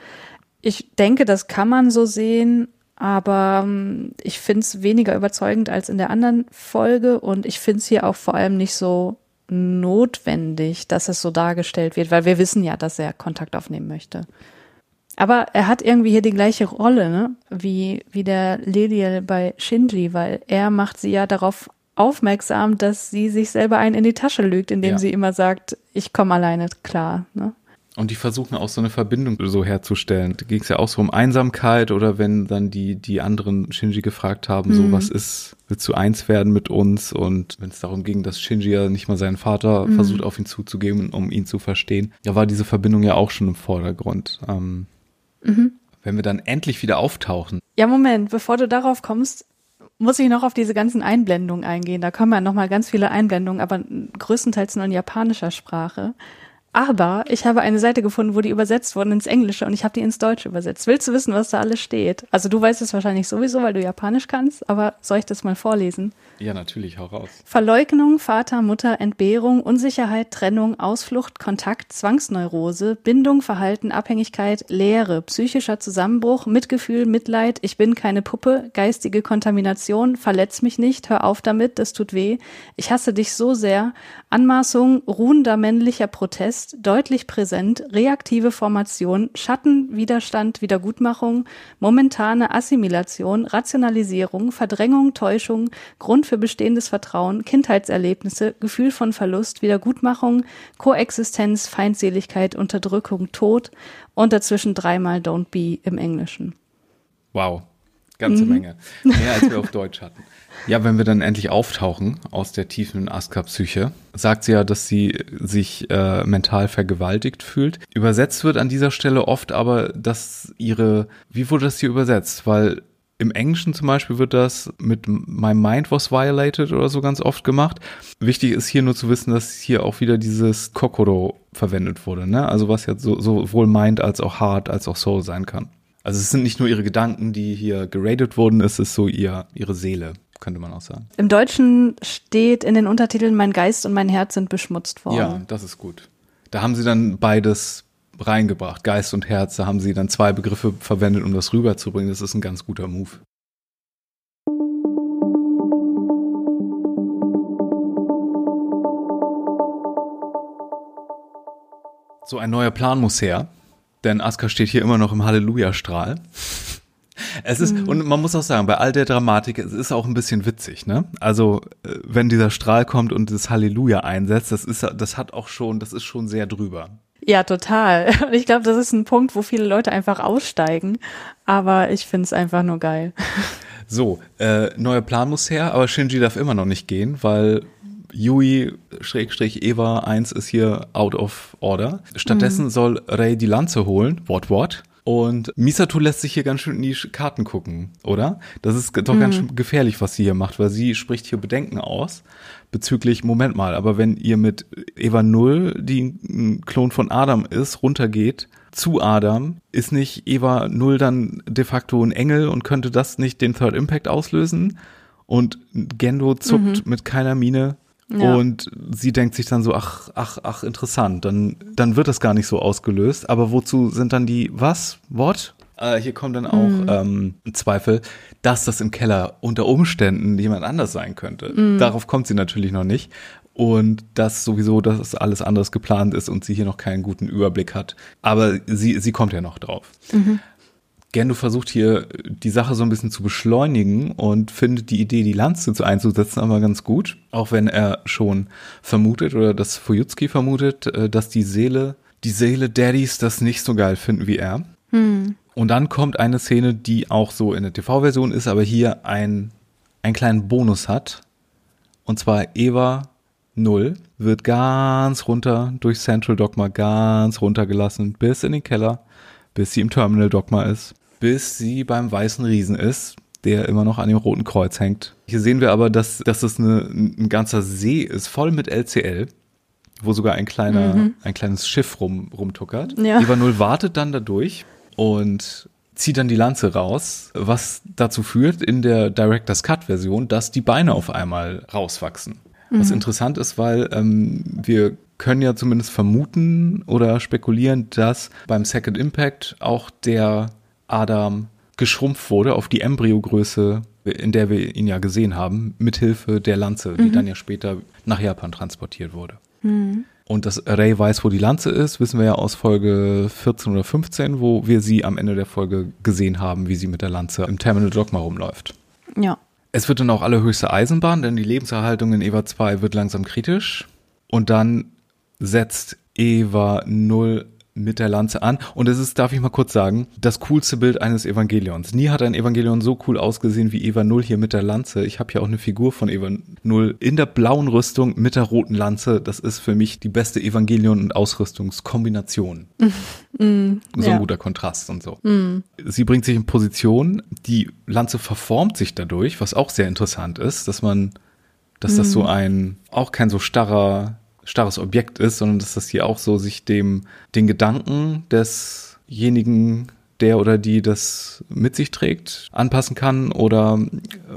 Ich denke, das kann man so sehen, aber ähm, ich finde es weniger überzeugend als in der anderen Folge und ich finde es hier auch vor allem nicht so notwendig, dass es so dargestellt wird, weil wir wissen ja, dass er Kontakt aufnehmen möchte. Aber er hat irgendwie hier die gleiche Rolle, ne? Wie, wie der Leliel bei Shinji, weil er macht sie ja darauf aufmerksam, dass sie sich selber einen in die Tasche lügt, indem ja. sie immer sagt, ich komme alleine klar, ne? Und die versuchen auch so eine Verbindung so herzustellen. Da ging es ja auch so um Einsamkeit oder wenn dann die, die anderen Shinji gefragt haben, mhm. so was ist, willst du eins werden mit uns? Und wenn es darum ging, dass Shinji ja nicht mal seinen Vater mhm. versucht auf ihn zuzugeben, um ihn zu verstehen, da war diese Verbindung ja auch schon im Vordergrund. Ähm, Mhm. Wenn wir dann endlich wieder auftauchen. Ja, Moment, bevor du darauf kommst, muss ich noch auf diese ganzen Einblendungen eingehen. Da kommen ja noch mal ganz viele Einblendungen, aber größtenteils nur in japanischer Sprache. Aber ich habe eine Seite gefunden, wo die übersetzt wurden ins Englische und ich habe die ins Deutsche übersetzt. Willst du wissen, was da alles steht? Also du weißt es wahrscheinlich sowieso, weil du Japanisch kannst, aber soll ich das mal vorlesen? Ja, natürlich, hau raus. Verleugnung, Vater, Mutter, Entbehrung, Unsicherheit, Trennung, Ausflucht, Kontakt, Zwangsneurose, Bindung, Verhalten, Abhängigkeit, Leere, psychischer Zusammenbruch, Mitgefühl, Mitleid, ich bin keine Puppe, geistige Kontamination, verletz mich nicht, hör auf damit, das tut weh, ich hasse dich so sehr, Anmaßung, ruhender männlicher Protest, ist deutlich präsent reaktive Formation, Schatten, Widerstand, Wiedergutmachung, momentane Assimilation, Rationalisierung, Verdrängung, Täuschung, Grund für bestehendes Vertrauen, Kindheitserlebnisse, Gefühl von Verlust, Wiedergutmachung, Koexistenz, Feindseligkeit, Unterdrückung, Tod und dazwischen dreimal Don't Be im Englischen. Wow, ganze mhm. Menge. Mehr als wir auf Deutsch hatten. <laughs> Ja, wenn wir dann endlich auftauchen aus der tiefen Aska-Psyche, sagt sie ja, dass sie sich äh, mental vergewaltigt fühlt. Übersetzt wird an dieser Stelle oft aber, dass ihre, wie wurde das hier übersetzt? Weil im Englischen zum Beispiel wird das mit My Mind was violated oder so ganz oft gemacht. Wichtig ist hier nur zu wissen, dass hier auch wieder dieses Kokoro verwendet wurde, ne? Also was jetzt so, sowohl Mind als auch Heart als auch Soul sein kann. Also es sind nicht nur ihre Gedanken, die hier geradet wurden, es ist so ihr, ihre Seele könnte man auch sagen. Im Deutschen steht in den Untertiteln, mein Geist und mein Herz sind beschmutzt worden. Ja, das ist gut. Da haben sie dann beides reingebracht, Geist und Herz. Da haben sie dann zwei Begriffe verwendet, um das rüberzubringen. Das ist ein ganz guter Move. So ein neuer Plan muss her, denn Aska steht hier immer noch im Halleluja-Strahl. Es ist, mhm. und man muss auch sagen, bei all der Dramatik, es ist auch ein bisschen witzig, ne? Also, äh, wenn dieser Strahl kommt und das Halleluja einsetzt, das ist, das hat auch schon, das ist schon sehr drüber. Ja, total. <laughs> Und ich glaube, das ist ein Punkt, wo viele Leute einfach aussteigen. Aber ich finde es einfach nur geil. <laughs> So, äh, neuer Plan muss her, aber Shinji darf immer noch nicht gehen, weil Yui Schrägstrich Eva 1 ist hier out of order. Stattdessen mhm. soll Rei die Lanze holen. What, what? Und Misato lässt sich hier ganz schön in die Karten gucken, oder? Das ist doch mhm. ganz schön gefährlich, was sie hier macht, weil sie spricht hier Bedenken aus bezüglich, Moment mal, aber wenn ihr mit Eva Null, die ein Klon von Adam ist, runtergeht, zu Adam, ist nicht Eva Null dann de facto ein Engel und könnte das nicht den Third Impact auslösen? Und Gendo zuckt mhm. mit keiner Miene ja. Und sie denkt sich dann so, ach, ach, ach, interessant, dann, dann wird das gar nicht so ausgelöst. Aber wozu sind dann die, was, what? Äh, hier kommt dann auch mm. ähm, Zweifel, dass das im Keller unter Umständen jemand anders sein könnte. Mm. Darauf kommt sie natürlich noch nicht. Und dass sowieso, dass alles anderes geplant ist und sie hier noch keinen guten Überblick hat. Aber sie, sie kommt ja noch drauf. Mhm. Gendo versucht hier die Sache so ein bisschen zu beschleunigen und findet die Idee, die Lanze zu einzusetzen, aber ganz gut. Auch wenn er schon vermutet oder dass Fujutsuki vermutet, äh, dass die Seele, die Seele Daddys das nicht so geil finden wie er. Hm. Und dann kommt eine Szene, die auch so in der TV-Version ist, aber hier ein, einen kleinen Bonus hat. Und zwar Eva 0 wird ganz runter durch Central Dogma ganz runtergelassen bis in den Keller, bis sie im Terminal Dogma ist bis sie beim weißen Riesen ist, der immer noch an dem Roten Kreuz hängt. Hier sehen wir aber, dass, dass es eine, ein ganzer See ist, voll mit LCL, wo sogar ein kleiner, mhm. ein kleines Schiff rum, rumtuckert. Ja. Null wartet dann dadurch und zieht dann die Lanze raus, was dazu führt in der Director's Cut Version, dass die Beine auf einmal rauswachsen. Mhm. Was interessant ist, weil ähm, wir können ja zumindest vermuten oder spekulieren, dass beim Second Impact auch der Adam geschrumpft wurde auf die Embryogröße, in der wir ihn ja gesehen haben, mithilfe der Lanze, die mhm. dann ja später nach Japan transportiert wurde. Mhm. Und dass Ray weiß, wo die Lanze ist, wissen wir ja aus Folge 14 oder 15, wo wir sie am Ende der Folge gesehen haben, wie sie mit der Lanze im Terminal Dogma rumläuft. Ja. Es wird dann auch allerhöchste Eisenbahn, denn die Lebenserhaltung in Eva 2 wird langsam kritisch. Und dann setzt Eva 0 mit der Lanze an. Und es ist, darf ich mal kurz sagen, das coolste Bild eines Evangelions. Nie hat ein Evangelion so cool ausgesehen wie Eva Null hier mit der Lanze. Ich habe hier auch eine Figur von Eva Null in der blauen Rüstung mit der roten Lanze. Das ist für mich die beste Evangelion- und Ausrüstungskombination. <laughs> Mm, so ja. ein guter Kontrast und so. Mm. Sie bringt sich in Position. Die Lanze verformt sich dadurch, was auch sehr interessant ist, dass man, dass mm. das so ein, auch kein so starrer starres Objekt ist, sondern dass das hier auch so sich dem, den Gedanken desjenigen, der oder die das mit sich trägt, anpassen kann oder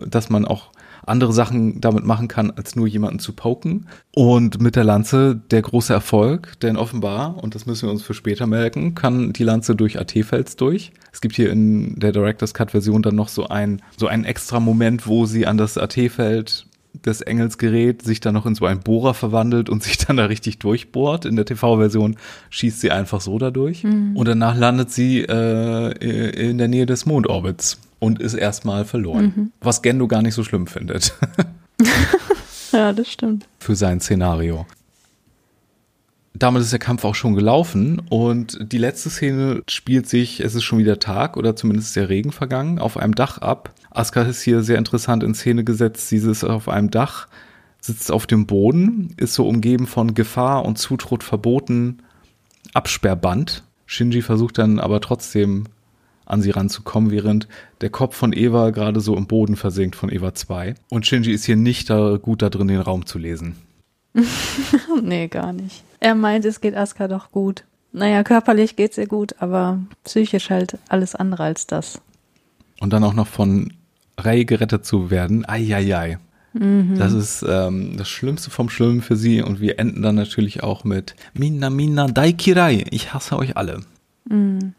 dass man auch andere Sachen damit machen kann, als nur jemanden zu poken. Und mit der Lanze der große Erfolg, denn offenbar, und das müssen wir uns für später merken, kann die Lanze durch AT-Fels durch. Es gibt hier in der Director's Cut Version dann noch so ein, so einen extra Moment, wo sie an das AT-Feld des Engels gerät, sich dann noch in so einen Bohrer verwandelt und <laughs> sich dann da richtig durchbohrt. In der TV-Version schießt sie einfach so dadurch. Mhm. Und danach landet sie äh, in der Nähe des Mondorbits und ist erstmal verloren. Mhm. Was Gendo gar nicht so schlimm findet. <laughs> <laughs> ja, das stimmt. Für sein Szenario damit ist der Kampf auch schon gelaufen und die letzte Szene spielt sich, es ist schon wieder Tag oder zumindest der Regen vergangen, auf einem Dach ab. Asuka ist hier sehr interessant in Szene gesetzt. Sie ist auf einem Dach, sitzt auf dem Boden, ist so umgeben von Gefahr und Zutritt verboten, Absperrband. Shinji versucht dann aber trotzdem an sie ranzukommen, während der Kopf von Eva gerade so im Boden versinkt von Eva 2. Und Shinji ist hier nicht da gut da drin, den Raum zu lesen. <laughs> nee, gar nicht. Er meint, es geht Asuka doch gut. Naja, körperlich geht's ihr gut, aber psychisch halt alles andere als das. Und dann auch noch von Rei gerettet zu werden, eieiei. Mhm. Das ist ähm, das Schlimmste vom Schlimmen für sie und wir enden dann natürlich auch mit Minna Minna Daikirai, ich hasse euch alle. Mhm.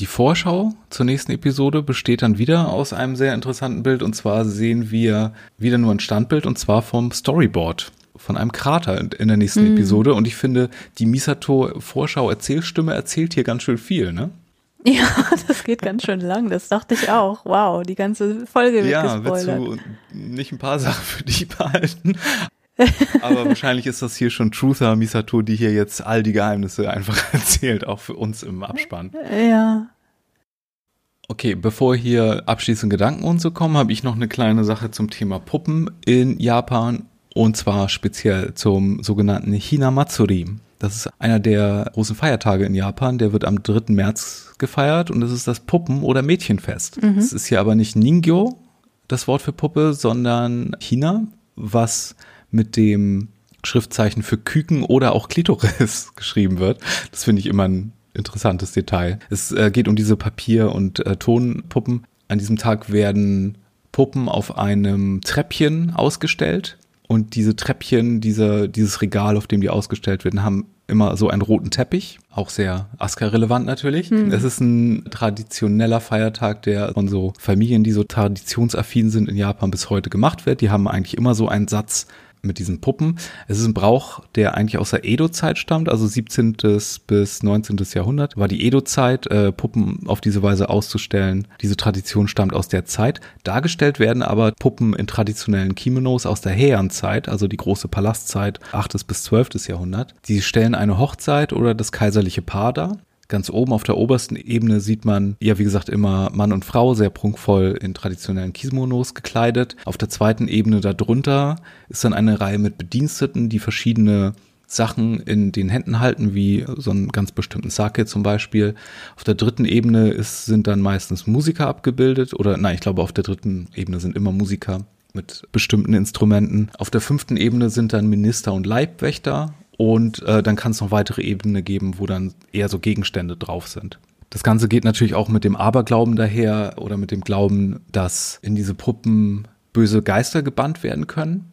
Die Vorschau zur nächsten Episode besteht dann wieder aus einem sehr interessanten Bild und zwar sehen wir wieder nur ein Standbild und zwar vom Storyboard von einem Krater in der nächsten mhm. Episode. Und ich finde, die Misato-Vorschau-Erzählstimme erzählt hier ganz schön viel, ne? Ja, <laughs> das geht ganz schön lang. Das dachte ich auch. Wow, die ganze Folge wird ja, gespoilert. willst du nicht ein paar Sachen für dich behalten? Aber wahrscheinlich ist das hier schon Truther Misato, die hier jetzt all die Geheimnisse einfach <laughs> erzählt, auch für uns im Abspann. Ja. Okay, bevor hier abschließend Gedanken und so kommen, habe ich noch eine kleine Sache zum Thema Puppen in Japan und zwar speziell zum sogenannten Hinamatsuri. Das ist einer der großen Feiertage in Japan, der wird am 3. März gefeiert und das ist das Puppen- oder Mädchenfest. Mhm. Es ist hier aber nicht Ningyo, das Wort für Puppe, sondern Hina, was mit dem Schriftzeichen für Küken oder auch Klitoris <laughs> geschrieben wird. Das finde ich immer ein interessantes Detail. Es äh, geht um diese Papier- und äh, Tonpuppen. An diesem Tag werden Puppen auf einem Treppchen ausgestellt. Und diese Treppchen, diese, dieses Regal, auf dem die ausgestellt werden, haben immer so einen roten Teppich. Auch sehr Aska-relevant natürlich. Hm. Es ist ein traditioneller Feiertag, der von so Familien, die so traditionsaffin sind in Japan bis heute gemacht wird. Die haben eigentlich immer so einen Satz mit diesen Puppen. Es ist ein Brauch, der eigentlich aus der Edo-Zeit stammt, also 17. bis 19. Jahrhundert war die Edo-Zeit, äh, Puppen auf diese Weise auszustellen. Diese Tradition stammt aus der Zeit. Dargestellt werden aber Puppen in traditionellen Kimonos aus der Heian-Zeit, also die große Palastzeit, 8. bis 12. Jahrhundert. Die stellen eine Hochzeit oder das kaiserliche Paar dar. Ganz oben auf der obersten Ebene sieht man, ja, wie gesagt, immer Mann und Frau sehr prunkvoll in traditionellen Kimonos gekleidet. Auf der zweiten Ebene darunter ist dann eine Reihe mit Bediensteten, die verschiedene Sachen in den Händen halten, wie so einen ganz bestimmten Sake zum Beispiel. Auf der dritten Ebene ist, sind dann meistens Musiker abgebildet oder nein, ich glaube auf der dritten Ebene sind immer Musiker mit bestimmten Instrumenten. Auf der fünften Ebene sind dann Minister und Leibwächter und äh, dann kann es noch weitere Ebenen geben, wo dann eher so Gegenstände drauf sind. Das Ganze geht natürlich auch mit dem Aberglauben daher oder mit dem Glauben, dass in diese Puppen böse Geister gebannt werden können.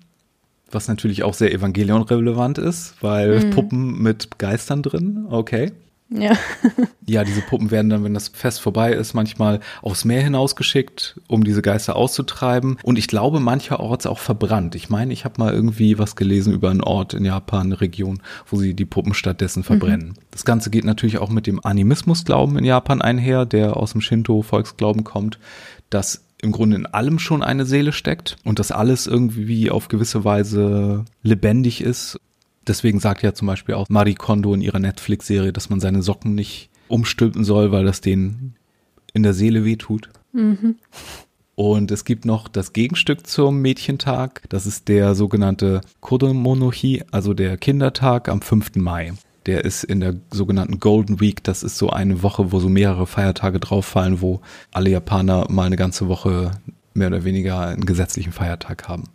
Was natürlich auch sehr evangelion-relevant ist, weil mhm. Puppen mit Geistern drin, okay. Ja. <laughs> ja, diese Puppen werden dann, wenn das Fest vorbei ist, manchmal aufs Meer hinausgeschickt, um diese Geister auszutreiben. Und ich glaube, mancherorts auch verbrannt. Ich meine, ich habe mal irgendwie was gelesen über einen Ort in Japan, eine Region, wo sie die Puppen stattdessen mhm. verbrennen. Mhm. Das Ganze geht natürlich auch mit dem Animismusglauben in Japan einher, der aus dem Shinto-Volksglauben kommt, dass im Grunde in allem schon eine Seele steckt und dass alles irgendwie auf gewisse Weise lebendig ist Deswegen sagt ja zum Beispiel auch Marie Kondo in ihrer Netflix-Serie, dass man seine Socken nicht umstülpen soll, weil das denen in der Seele wehtut. Mhm. Und es gibt noch das Gegenstück zum Mädchentag. Das ist der sogenannte Kodomonohi, also der Kindertag am 5. Mai. Der ist in der sogenannten Golden Week. Das ist so eine Woche, wo so mehrere Feiertage drauffallen, wo alle Japaner mal eine ganze Woche mehr oder weniger einen gesetzlichen Feiertag haben.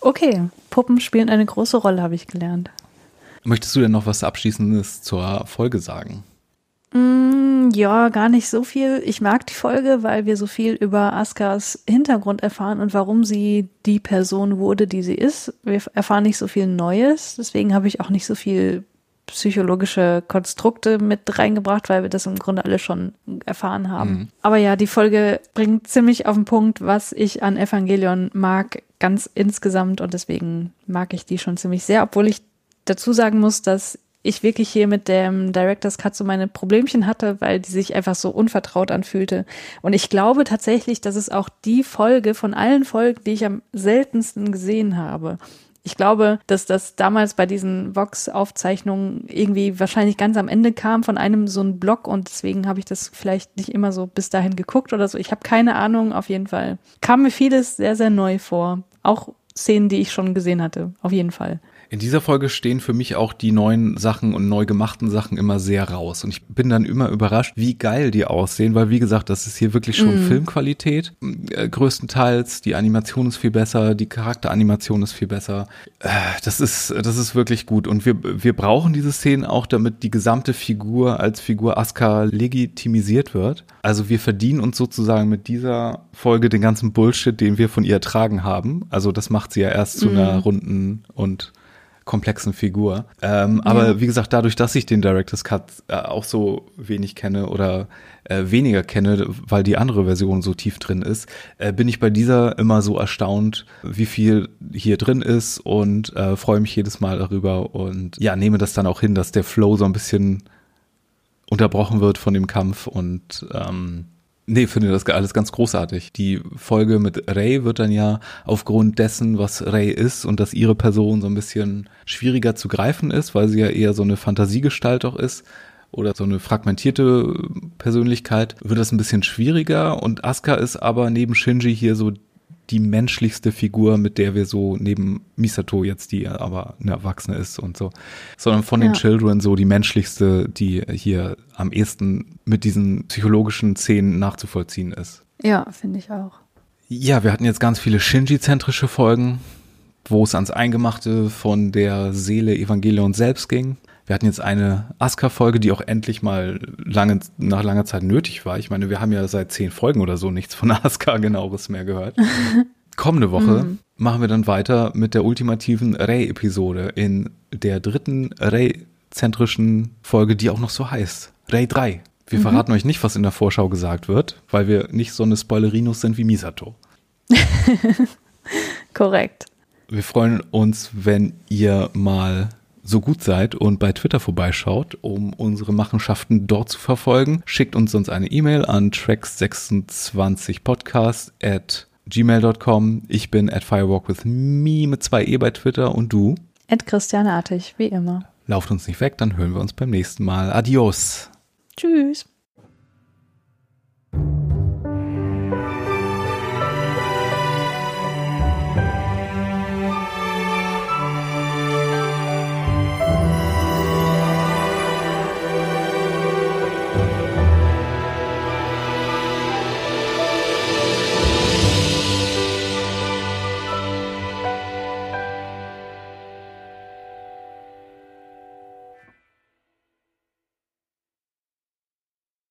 Okay, Puppen spielen eine große Rolle, habe ich gelernt. Möchtest du denn noch was Abschließendes zur Folge sagen? Mm, ja, gar nicht so viel. Ich mag die Folge, weil wir so viel über Askas Hintergrund erfahren und warum sie die Person wurde, die sie ist. Wir erfahren nicht so viel Neues, deswegen habe ich auch nicht so viel psychologische Konstrukte mit reingebracht, weil wir das im Grunde alle schon erfahren haben. Mhm. Aber ja, die Folge bringt ziemlich auf den Punkt, was ich an Evangelion mag, ganz insgesamt und deswegen mag ich die schon ziemlich sehr, obwohl ich dazu sagen muss, dass ich wirklich hier mit dem Director's Cut so meine Problemchen hatte, weil die sich einfach so unvertraut anfühlte. Und ich glaube tatsächlich, dass es auch die Folge von allen Folgen, die ich am seltensten gesehen habe. Ich glaube, dass das damals bei diesen Vox-Aufzeichnungen irgendwie wahrscheinlich ganz am Ende kam von einem so ein Blog und deswegen habe ich das vielleicht nicht immer so bis dahin geguckt oder so. Ich habe keine Ahnung, auf jeden Fall. Kam mir vieles sehr, sehr neu vor. Auch Szenen, die ich schon gesehen hatte, auf jeden Fall. In dieser Folge stehen für mich auch die neuen Sachen und neu gemachten Sachen immer sehr raus. Und ich bin dann immer überrascht, wie geil die aussehen, weil wie gesagt, das ist hier wirklich schon mm. Filmqualität. Äh, größtenteils, die Animation ist viel besser, die Charakteranimation ist viel besser. Äh, das ist, das ist wirklich gut. Und wir, wir brauchen diese Szenen auch, damit die gesamte Figur als Figur Asuka legitimisiert wird. Also wir verdienen uns sozusagen mit dieser Folge den ganzen Bullshit, den wir von ihr ertragen haben. Also das macht sie ja erst zu mm. einer runden und komplexen Figur. Ähm, ja. Aber wie gesagt, dadurch, dass ich den Director's Cut äh, auch so wenig kenne oder äh, weniger kenne, weil die andere Version so tief drin ist, äh, bin ich bei dieser immer so erstaunt, wie viel hier drin ist und äh, freue mich jedes Mal darüber und ja, nehme das dann auch hin, dass der Flow so ein bisschen unterbrochen wird von dem Kampf und ähm, Nee, finde das alles ganz großartig. Die Folge mit Ray wird dann ja aufgrund dessen, was Ray ist und dass ihre Person so ein bisschen schwieriger zu greifen ist, weil sie ja eher so eine Fantasiegestalt auch ist, oder so eine fragmentierte Persönlichkeit, wird das ein bisschen schwieriger. Und Asuka ist aber neben Shinji hier so die menschlichste Figur, mit der wir so neben Misato jetzt, die aber eine Erwachsene ist und so, sondern von den Children so die menschlichste, die hier am ehesten mit diesen psychologischen Szenen nachzuvollziehen ist. Ja, finde ich auch. Ja, wir hatten jetzt ganz viele Shinji-zentrische Folgen, wo es ans Eingemachte von der Seele Evangelion selbst ging. Wir hatten jetzt eine Asuka-Folge, die auch endlich mal lange, nach langer Zeit nötig war. Ich meine, wir haben ja seit zehn Folgen oder so nichts von <laughs> Asuka genaueres mehr gehört. <laughs> Kommende Woche mhm. machen wir dann weiter mit der ultimativen Rey-Episode in der dritten Rey-zentrischen Folge, die auch noch so heißt. Rey 3. Wir mhm. verraten euch nicht, was in der Vorschau gesagt wird, weil wir nicht so eine Spoilerinos sind wie Misato. <laughs> Korrekt. Wir freuen uns, wenn ihr mal so gut seid und bei Twitter vorbeischaut, um unsere Machenschaften dort zu verfolgen. Schickt uns sonst eine E-Mail an tracks26podcast at gmail.com. Ich bin at firewalkwithme mit zwei E bei Twitter und du? At Christiane Artig, wie immer. Lauft uns nicht weg, dann hören wir uns beim nächsten Mal. Adios. Tschüss.